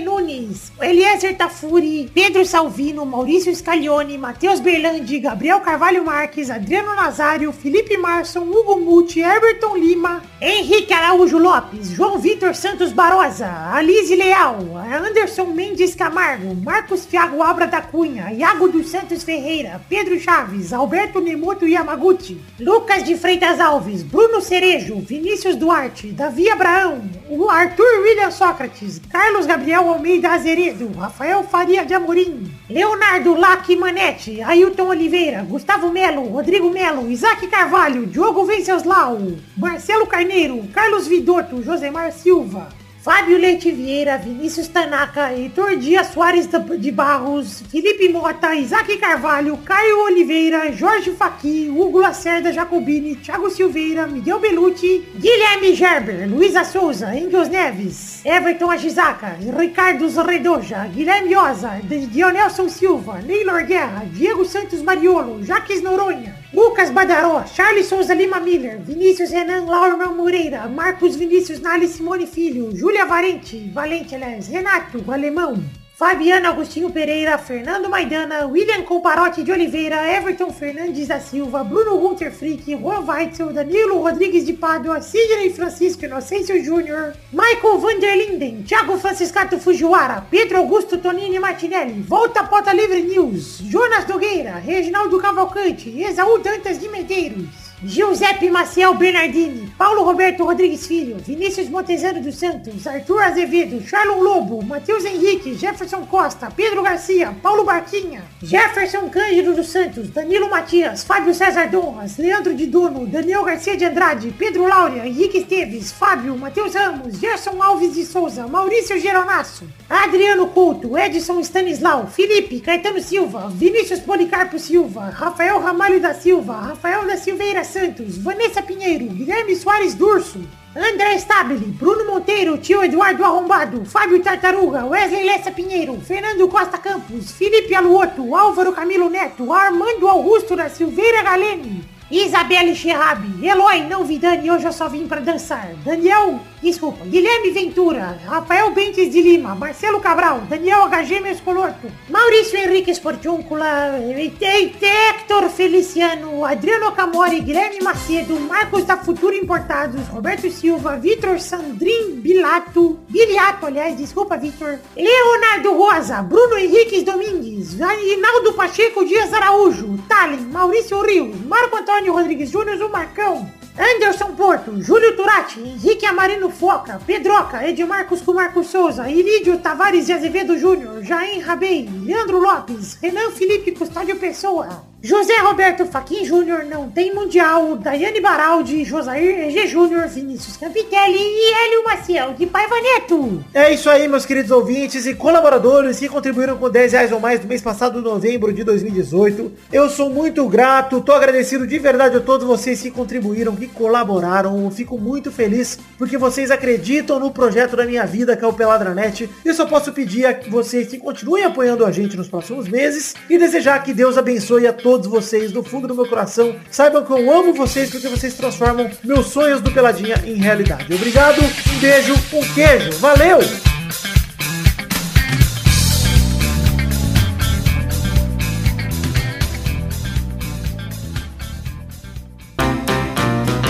Nunes, Eliezer Tafuri, Pedro Salvino, Maurício Scaglione, Matheus Berlandi, Gabriel Carvalho Marques, Adriano Nazário, Felipe Marson, Hugo Muti, Everton Lima, Henrique Araújo Lopes, João Vitor Santos Barosa, Alice Leal, Anderson Mendes Camargo, Marcos Thiago Abra da Cunha, Iago dos Santos Ferreira, Pedro Chaves, Alberto Nemoto Yamaguchi, Lucas de Freitas Alves, Bruno Cerejo, Vinícius Duarte, Davi Abraão, o Arthur William Sócrates, Carlos Gabriel Almeida Azeredo, Rafael Faria de Amorim, Leonardo Lac Manete, Ailton Oliveira, Gustavo Melo, Rodrigo Melo, Isaac Carvalho, Diogo Venceslau, Marcelo Carneiro, Carlos Vidotto, Josemar Silva, Fábio Leite Vieira, Vinícius Tanaka, Heitor Dias Soares de Barros, Felipe Mota, Isaac Carvalho, Caio Oliveira, Jorge Faqui, Hugo Lacerda Jacobini, Thiago Silveira, Miguel Belucci, Guilherme Gerber, Luísa Souza, Engels Neves, Everton Ajizaka, Ricardo Redoja, Guilherme Oza, Dionelson Silva, Neylor Guerra, Diego Santos Mariolo, Jaques Noronha, Lucas Badaró, Charles Souza Lima Miller, Vinícius Renan Laura Moreira, Marcos Vinícius Nali Simone Filho, Júlia Valente, Valente, aliás, Renato, Alemão, Fabiano Agostinho Pereira, Fernando Maidana, William Comparotti de Oliveira, Everton Fernandes da Silva, Bruno Gunter Frick, Juan Weitzel, Danilo Rodrigues de Pádua, Sidney Francisco Inocêncio Júnior, Michael Vanderlinden, Thiago Franciscato Fujiwara, Pedro Augusto Tonini Martinelli, Volta Pota Livre News, Jonas Nogueira, Reginaldo Cavalcante, Exaú Dantas de Medeiros, Giuseppe Maciel Bernardini, Paulo Roberto Rodrigues Filho, Vinícius Montezano dos Santos, Arthur Azevedo, Charlon Lobo, Matheus Henrique, Jefferson Costa, Pedro Garcia, Paulo Barquinha, Jefferson Cândido dos Santos, Danilo Matias, Fábio César Donras, Leandro de Dono, Daniel Garcia de Andrade, Pedro Laura, Henrique Esteves, Fábio, Matheus Ramos, Gerson Alves de Souza, Maurício Geronasso, Adriano Couto, Edson Stanislau, Felipe, Caetano Silva, Vinícius Policarpo Silva, Rafael Ramalho da Silva, Rafael da Silveira Santos, Vanessa Pinheiro, Guilherme Soares Durso, André Stabile, Bruno Monteiro, Tio Eduardo Arrombado, Fábio Tartaruga, Wesley Lessa Pinheiro, Fernando Costa Campos, Felipe Aluoto, Álvaro Camilo Neto, Armando Augusto da Silveira Galene, Isabelle Cherrabi, Eloy Não Vidani, hoje eu só vim pra dançar. Daniel, desculpa, Guilherme Ventura, Rafael Bentes de Lima, Marcelo Cabral, Daniel HG Mescolorto, Maurício Henrique Sportiúncula, Hector Feliciano, Adriano Camori, Guilherme Macedo, Marcos da Futuro Importados, Roberto Silva, Vitor Sandrin Bilato, Biliato, aliás, desculpa, Vitor, Leonardo Rosa, Bruno Henriques Domingues, Rinaldo Pacheco Dias Araújo, Tallin, Maurício Rios, Marco Antônio Rodrigues Júnior, o Marcão, Anderson Porto, Júlio Turati, Henrique Amarino Foca, Pedroca, Edmarcos com Marcos Souza, Irídio Tavares de Azevedo Júnior, Jair Rabei, Leandro Lopes, Renan Felipe Custódio Pessoa, José Roberto Faquin Júnior, não tem Mundial, Daiane Baraldi, Josair EG Júnior, Vinícius Campitelli e Hélio Maciel de Paiva Neto. É isso aí, meus queridos ouvintes e colaboradores que contribuíram com 10 reais ou mais no mês passado, novembro de 2018. Eu sou muito grato, tô agradecido de verdade a todos vocês que contribuíram, que colaboraram. Eu fico muito feliz porque vocês acreditam no projeto da minha vida, que é o Peladranet. Eu só posso pedir a vocês que continuem apoiando a gente nos próximos meses e desejar que Deus abençoe a todos vocês do fundo do meu coração. Saibam que eu amo vocês porque vocês transformam meus sonhos do Peladinha em realidade. Obrigado, um beijo, um queijo. Valeu!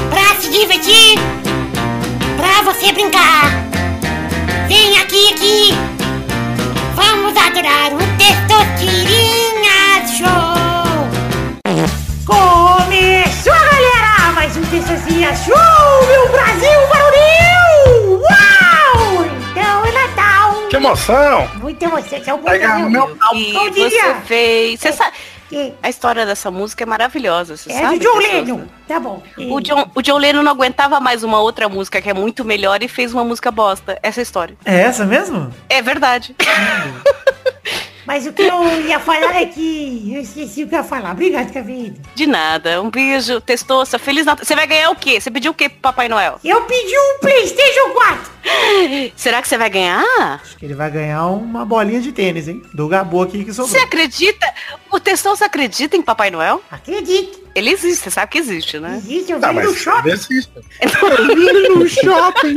Pra se divertir, pra você brincar. Vem aqui, aqui. Vamos adorar emoção! Muita emoção, é um bom Pega Natal. meu E Bom você fez. Você sabe. É, A história dessa música é maravilhosa, você é sabe? do John? Lennon. Tá bom. O John, o John Lennon não aguentava mais uma outra música que é muito melhor e fez uma música bosta. Essa é a história. É essa mesmo? É verdade. *laughs* Mas o que eu ia falar é que eu esqueci o que eu ia falar. Obrigado, Cavedo. De nada. Um beijo, testosta. Feliz Natal. Você vai ganhar o quê? Você pediu o quê pro Papai Noel? Eu pedi um Playstation 4. *gasps* Será que você vai ganhar? Acho que ele vai ganhar uma bolinha de tênis, hein? Do Gabu aqui que Você sobrou. acredita? O Testosta acredita em Papai Noel? Acredito. Ele existe, você sabe que existe, né? Existe, eu Tá, vi no shopping. existe. no shopping.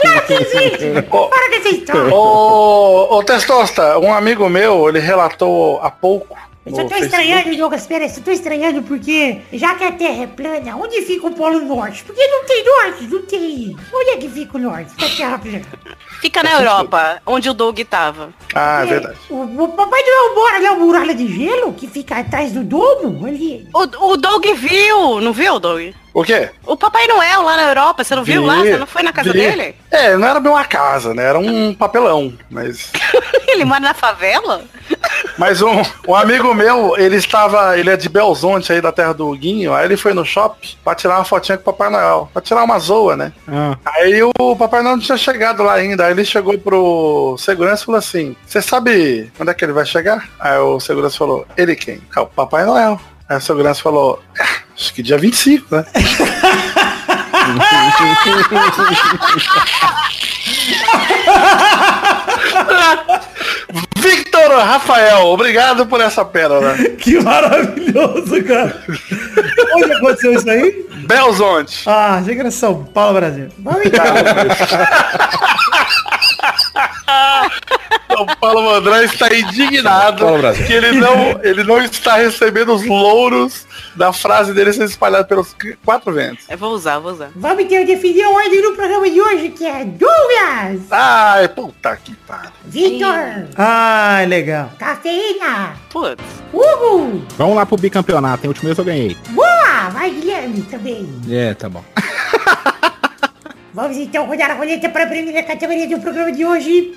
Claro que existe. Para dessa história. Ô, ô Testosta, um amigo meu, ele relatou há pouco. Eu só tô Facebook. estranhando, Douglas, pera, eu só tô estranhando porque, já que a Terra é plana, onde fica o Polo Norte? Porque não tem norte, não tem. Onde é que fica o norte da Terra plana? Fica na Europa, onde o Doug tava. Ah, é verdade. O, o Papai Noel mora na muralha de gelo, que fica atrás do domo, ali. O, o Doug viu, não viu, Doug? O quê? O Papai Noel lá na Europa, você não viu lá? Você não foi na casa vi. dele? É, não era bem uma casa, né? Era um papelão. Mas, *laughs* Ele mora na favela? mas um, um amigo meu, ele estava, ele é de Belzonte aí da terra do Guinho, aí ele foi no shopping pra tirar uma fotinha com o Papai Noel. Pra tirar uma zoa, né? Ah, Aí o Papai Noel não tinha chegado lá ainda. Aí ele chegou pro segurança e falou assim, você sabe quando é que ele vai chegar? Aí o segurança falou, ele quem? É o Papai Noel. Aí o segurança falou, "Ah, acho que dia 25, né? *laughs* Victor Rafael, obrigado por essa pérola. *laughs* Que maravilhoso, cara. Onde aconteceu isso aí? Belzonte. Ah, achei que era São Paulo, Brasil. Vamos então. *laughs* *laughs* São Paulo Mandrão está indignado que ele não, ele não está recebendo os louros da frase dele ser espalhada pelos qu- quatro ventos. Eu vou usar, vou usar. Vamos então definir a ordem do programa de hoje, que é Douglas, Ai, puta que pariu. Victor, Ah, legal. Cafeína, Putz. Hugo, vamos lá pro bicampeonato? O último mês eu ganhei. boa, vai Guilherme também. É, tá bom. Vamos então rodar a roleta para a primeira categoria do programa de hoje.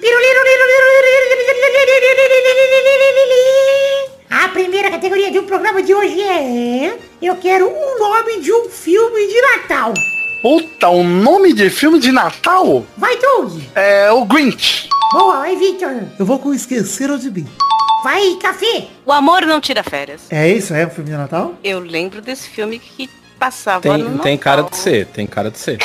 A primeira categoria do programa de hoje é... Eu quero um nome de um filme de Natal. Puta, o nome de filme de Natal Vai, Doug. é o Grinch. Boa, vai, Victor. Eu vou com Esqueceram de Mim. Vai, Café. O amor não tira férias. É isso? É um filme de Natal? Eu lembro desse filme que passava Tem, no tem cara de ser, tem cara de ser.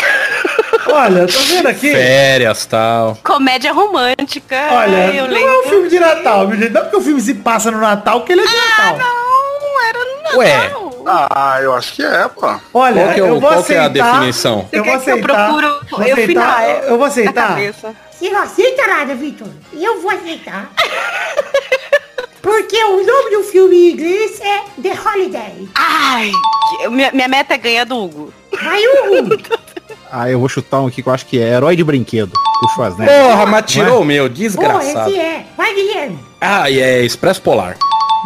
Olha, eu tô vendo aqui. Férias, tal. Comédia romântica. Olha, Ai, eu não lembro. é um filme de Natal, meu gente. Não porque o filme se passa no Natal, que ele é de Natal. Não, era no Natal. Ué. Ah, eu acho que é, pô. Olha, Qual que é, eu vou qual que é a aceitar. definição? Você Eu vou que eu aceitar. procuro? Vou eu aceitar. final, é, Eu vou aceitar. Você não aceita nada, Victor. Eu vou aceitar. Porque o nome do filme em inglês é The Holiday. Ai, minha, minha meta é ganhar do Hugo. Vai, Hugo. *laughs* Ah, eu vou chutar um aqui que eu acho que é Herói de Brinquedo. O Schwarzenegger. Porra, mas tirou o meu, desgraçado. esse é. Vai, Guilherme. Ah, e é Expresso Polar.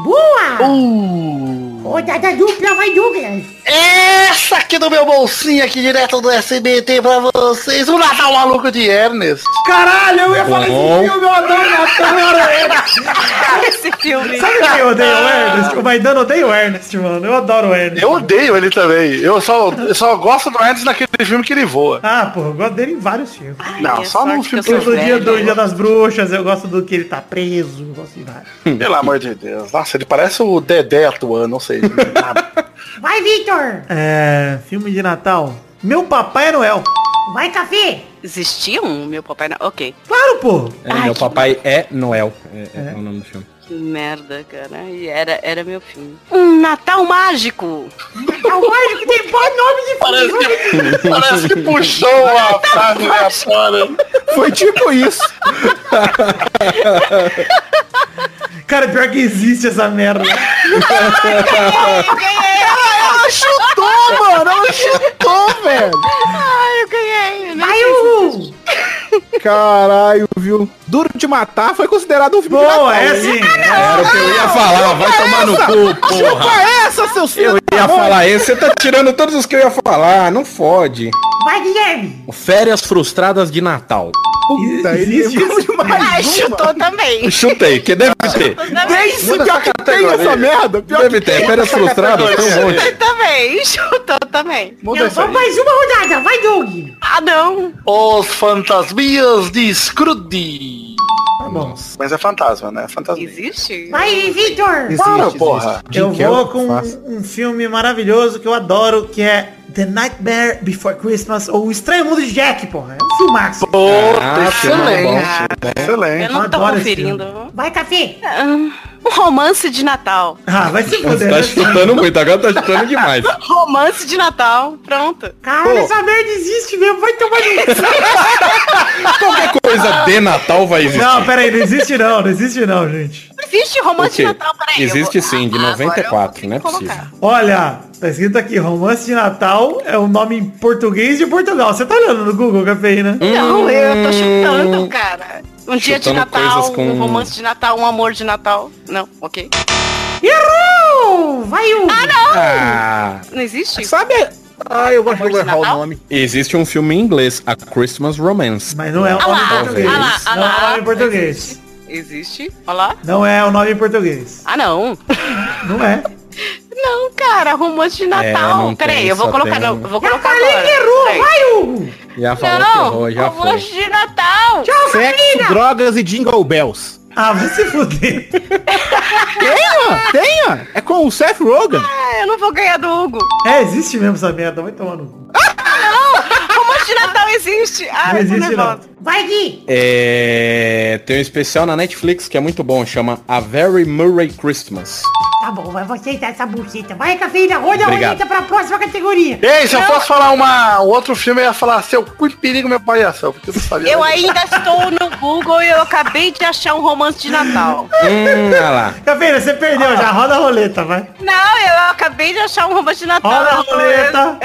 Boa. Uh, Rodada dupla, vai Douglas. Essa aqui do meu bolsinho aqui, direto do SBT pra vocês. O Natal Maluco de Ernest. Caralho, eu ia falar esse filme, eu adoro Natal, eu adoro Ernest. *laughs* Esse filme. Sabe quem eu odeio o Ernest? O Maidano odeia o Ernest, mano. Eu adoro o Ernest. Eu odeio ele também. Eu só, eu só gosto do Ernest naquele filme que ele voa. Ah, pô, eu gosto dele em vários filmes. Não, é só num filme que eu Do dia, do dia das bruxas, eu gosto do que ele tá preso, eu gosto de vários. Pelo amor de Deus. Nossa, ele parece o Dedé atuando, não sei. *laughs* Vai, Vitor. É. Filme de Natal. Meu Papai é Noel. Vai, Café. Existia um, meu papai não. Ok. Claro, pô. É, meu papai é Noel. É, é o nome do filme. Que merda, cara. E era, era meu filme. Um Natal mágico. É o mágico tem bom nome de parece, que, *laughs* parece que puxou a frase da fora. Foi tipo isso. *laughs* Cara, pior que existe essa merda. *laughs* Ela chutou, mano. Ela chutou, velho. Ai, eu ganhei. né? Vai. Caralho, viu? Duro de Matar foi considerado um filme de Boa, Natal, é sim. É. Era o que eu ia falar, vai tomar no cu, Chupa porra. essa, seus filhos Eu ia falar esse, você tá tirando todos os que eu ia falar, não fode. Vai, Guilherme. Férias frustradas de Natal. Puta, ele lembrou de mais Ai, uma. chutou também. Chutei, que deve ter. Desde pior que tem essa merda. Pior Deve que ter. Férias frustradas, tem um monte. também. Chutou também. Muda vamos mais uma rodada. Vai, Doug. Ah, não. Os Fantasmias de Scrooge. Tá bom. Mas é fantasma, né? Fantasma. Existe? Vai, Vitor. Para, porra. Eu Carrey vou com um, um filme maravilhoso que eu adoro, que é The Nightmare Before Christmas, ou O Estranho Mundo de Jack, porra. É um filmaço. Pô, Ah, excelente. Excelente. Eu não tô conferindo. Vai, Café. Ah, Um romance de Natal. Ah, vai se Você foder. tá né? chutando muito, agora tá chutando demais. *laughs* Romance de Natal. Pronto. Caralho, essa merda existe mesmo. Vai tomar no *laughs* Qualquer coisa de Natal vai existir. Não, pera aí, não existe não, não existe não, gente. Existe romance de Natal, peraí. Existe vou- sim, de Ah, agora eu 94, vou não é possível. Olha, tá escrito aqui, romance de Natal é o nome em português de Portugal. Você tá olhando no Google, cafeína? Não, eu tô chutando, cara. Um dia de Natal, com- um romance de Natal, um amor de Natal. Não, ok. Errou! Vai, Hugo. Ah, não! Ah, Não existe? Sabe? Ah, eu gosto Amor de de errar o nome. existe um filme em inglês, A Christmas Romance. Mas não é o Ah nome em português. ah lá, ah não é o nome em português. Existe? Olha lá. Não é o nome em português. Ah, não. Não é. Não, cara, romance de Natal. não Peraí, tem, eu vou colocar, tem não, vou Já colocar falei agora. que errou. Peraí. Vai, Hugo. Já falou que Não, errou, já foi. romance de Natal. Sexo, drogas e jingle bells. Ah, vai se fuder. Tenha, tenha. É com o Seth Rogen. Ah, eu não vou ganhar do Hugo. É, existe mesmo essa merda, vai tomar no cu. Romance de Natal existe. Ah, Não existe não. Vai, Gui. É, tem um especial na Netflix que é muito bom, chama A Very Murray Christmas. Tá bom, vai você dar essa buceta. Vai, Cafeína. Roda a roleta pra próxima categoria. Ei, se eu fosse falar uma, um outro filme, eu ia falar Seu cu de perigo, meu palhação. Porque eu não sabia. Eu ainda *laughs* estou no Google e eu acabei de achar um romance de Natal. Hum, olha lá. Cafeína, você perdeu já. Roda a roleta, vai. Não, eu acabei de achar um romance de Natal. Roda a roleta.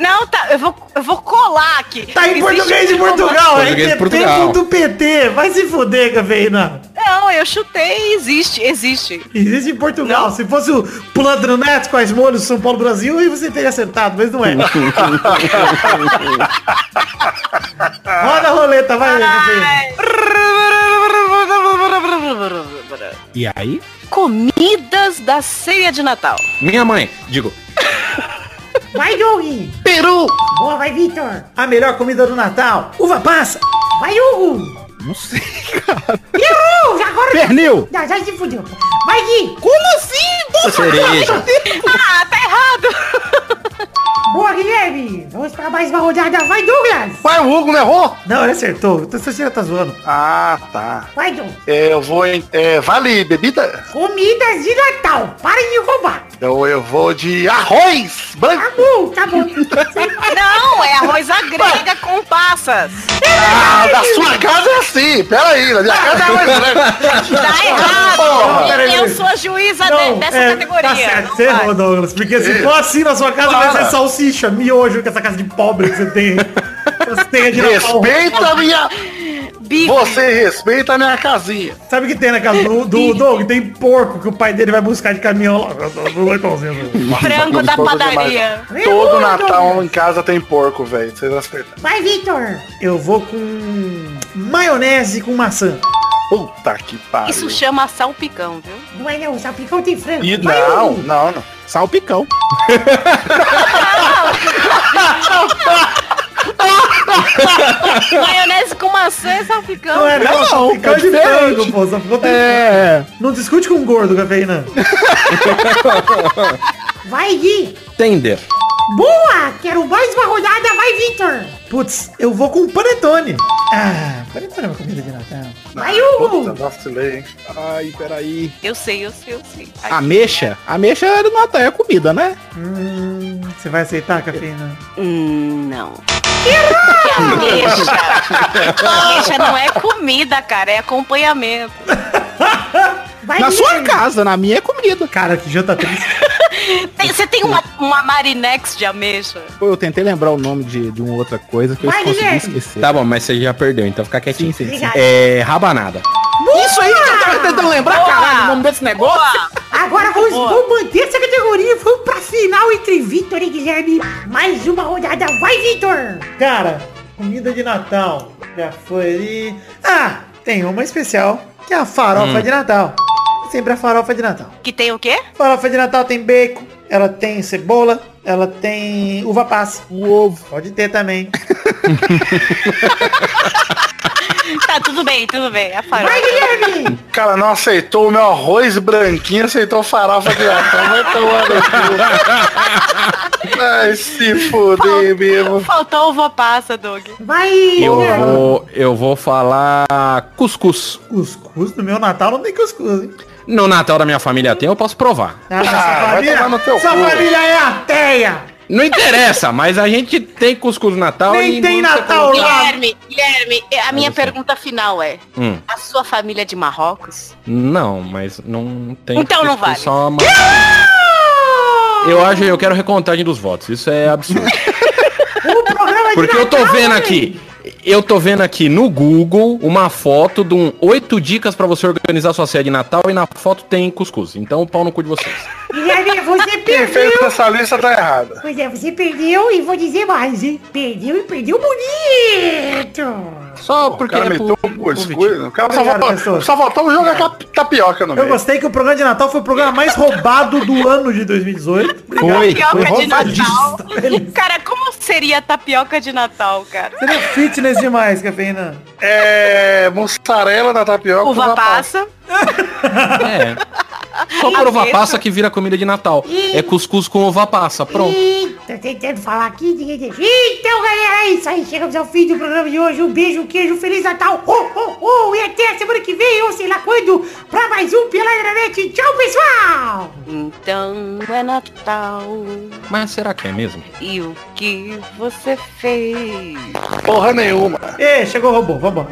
Não, tá, eu vou, eu vou colar aqui. Tá em Existe português de Portugal. É Português de Portugal. PT.pt. Vai se fuder, Cafeína. Não, eu chutei, existe, existe. Existe em Portugal. Se fosse o Pulando no Net com as molhos São Paulo Brasil, aí você teria acertado, mas não é. *laughs* Roda a roleta, vai. Ai. E aí? Comidas da ceia de Natal. Minha mãe, digo, *laughs* Vai, Doug. Peru! Boa, vai, Vitor. A melhor comida do Natal. Uva passa. Vai, Hugo. Não sei. *laughs* Agora... Pernil. Já, já se fudeu. Vai, Gui. Como assim? cereja. *laughs* Ah, tá errado. *laughs* Boa, Guilherme. Vamos pra mais uma rodada. Vai, Douglas. Vai, o Hugo não errou? Não, ele acertou. O terceiro tá zoando. Ah, tá. Vai, Doug. É, eu vou em. É, vale bebida? Comidas de Natal. Parem de roubar. Então eu vou de arroz Tá branco. bom, tá bom. *laughs* Não, é arroz à grega com passas. Ah, da sua casa é assim. Pera aí, na minha casa é arroz branco. Tá errado. Porra, eu sou a juíza de- dessa é, categoria. Tá certo, Não você errou, Douglas. Porque se for assim na sua casa, vai Para. ser salsicha, miojo, com essa casa de pobre que você tem. Você tem de Natal. Respeita a minha. bife. Você respeita a minha casinha. Sabe o que tem na casa do, do Doug? Tem porco que o pai dele vai buscar de caminhão lá. Leitãozinho. Frango da padaria. demais. Todo Natal em casa tem porco, velho. Vocês acertaram. Vai, Vitor. Eu vou com maionese com maçã. Puta que pariu. Isso chama salpicão, viu? Não é não, salpicão tem frango. E Vai, não, não, não. Salpicão. Maionese com maçã é salpicão. Não é não, Não, salpicão é de diferente. frango, pô. Salpicão tem É. Não discute com gordo, cafeína. Vai, Gui. Tender. Boa! Quero mais uma rodada. Vai, Vitor. Putz, eu vou com panetone. Ah, panetone é uma comida de Natal. Vai, Hugo. vacilei, hein? Ai, peraí. Eu sei, eu sei, eu sei. Ai, Ameixa? Ameixa é do Natal, é comida, né? Hum, você vai aceitar, cafeína? hum, não. Ameixa. *laughs* ameixa não é comida, cara, é acompanhamento. *laughs* Vai, Na sua casa, na minha é comida. Cara, que janta triste. *laughs* Tem- você tem uma, uma marinex de ameixa? Pô, eu tentei lembrar o nome de, de uma outra coisa que eu Vai, consegui Guilherme. esquecer. Tá bom, mas você já perdeu, então fica quietinho. Sim, sim, sim. Obrigado. É, rabanada. Isso aí que eu tava tentando lembrar, Boa. caralho, o nome desse negócio. Boa. Agora vamos, Boa. vamos manter essa categoria. Vamos pra final entre Vitor e Guilherme. Mais uma rodada. Vai, Vitor. Cara, comida de Natal. Já foi ali. Ah, tem uma especial, que é a farofa de Natal. Sempre a farofa de Natal. Que tem o quê? Farofa de Natal tem bacon, ela tem cebola, ela tem uva passa. O ovo. Pode ter também. *laughs* Tá, tudo bem, tudo bem. A farofa. Vai, Guilherme. Cara, não aceitou o meu arroz branquinho, aceitou farofa de Natal. Vai tomar no cu. *laughs* Ai, se fuder mesmo. Faltou uva passa, Doug. Vai, Eu vou, eu vou falar cuscuz. Cuscuz no meu Natal não tem cuscuz, hein? No Natal da minha família tem, eu posso provar. Ah, Ah, sua vai família, tomar no teu sua cu. família é ateia. Não interessa, mas a gente tem cuscuz no Natal Nem e tem Natal lá. Guilherme, Guilherme, a minha pergunta final é: Hum, a sua família é de Marrocos? não, mas não tem. Então não vale. Só uma... Eu acho, eu quero recontagem dos votos. Isso é absurdo. *laughs* O programa de Porque eu tô vendo hein? aqui, eu tô vendo aqui no Google uma foto de um oito dicas pra você organizar sua ceia de Natal e na foto tem cuscuz. Então pau no cu de vocês. Guilherme, você Quem fez perdeu. essa lista tá errada. Pois é, você perdeu e vou dizer mais, hein? Perdeu e perdeu bonito. Só O porque cara é meteu um cuscuz. O cara só pessoas. só faltou jogar cap- tapioca no Eu meio. gostei que o programa de Natal foi o programa mais roubado do ano de 2018. Foi, foi Tapioca de roubadíssimo. Natal. *laughs* Cara, como seria a tapioca de Natal, cara? Seria fitness demais, cafeína. É. Mussarela na tapioca. Uva passa. É. Só por uva passa que vira comida de Natal. É cuscuz com uva passa. Pronto. Ih, tô tentando falar aqui, ninguém deixa. Então, galera, é isso aí. Chegamos ao fim do programa de hoje. Um beijo, um queijo, Feliz Natal. Oh, oh, oh. E até a semana que vem, ou sei lá quando, pra mais um Peladranet. Tchau, pessoal. Então é Natal. Mas será que é mesmo? E o que você fez? Porra nenhuma. Ê, chegou o robô, vambora.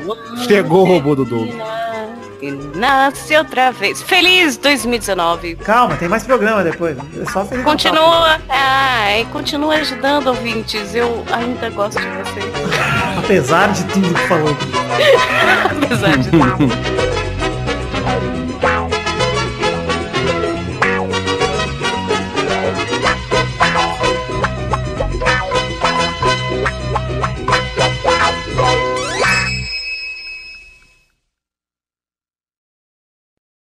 Chegou o robô do Doug. E nasce outra vez. Feliz 2019. Calma, tem mais programa depois. É só Feliz Natal. Continua, ai, continua ajudando ouvintes. Eu ainda gosto de vocês. Apesar de tudo que falou. *laughs* Apesar de tudo.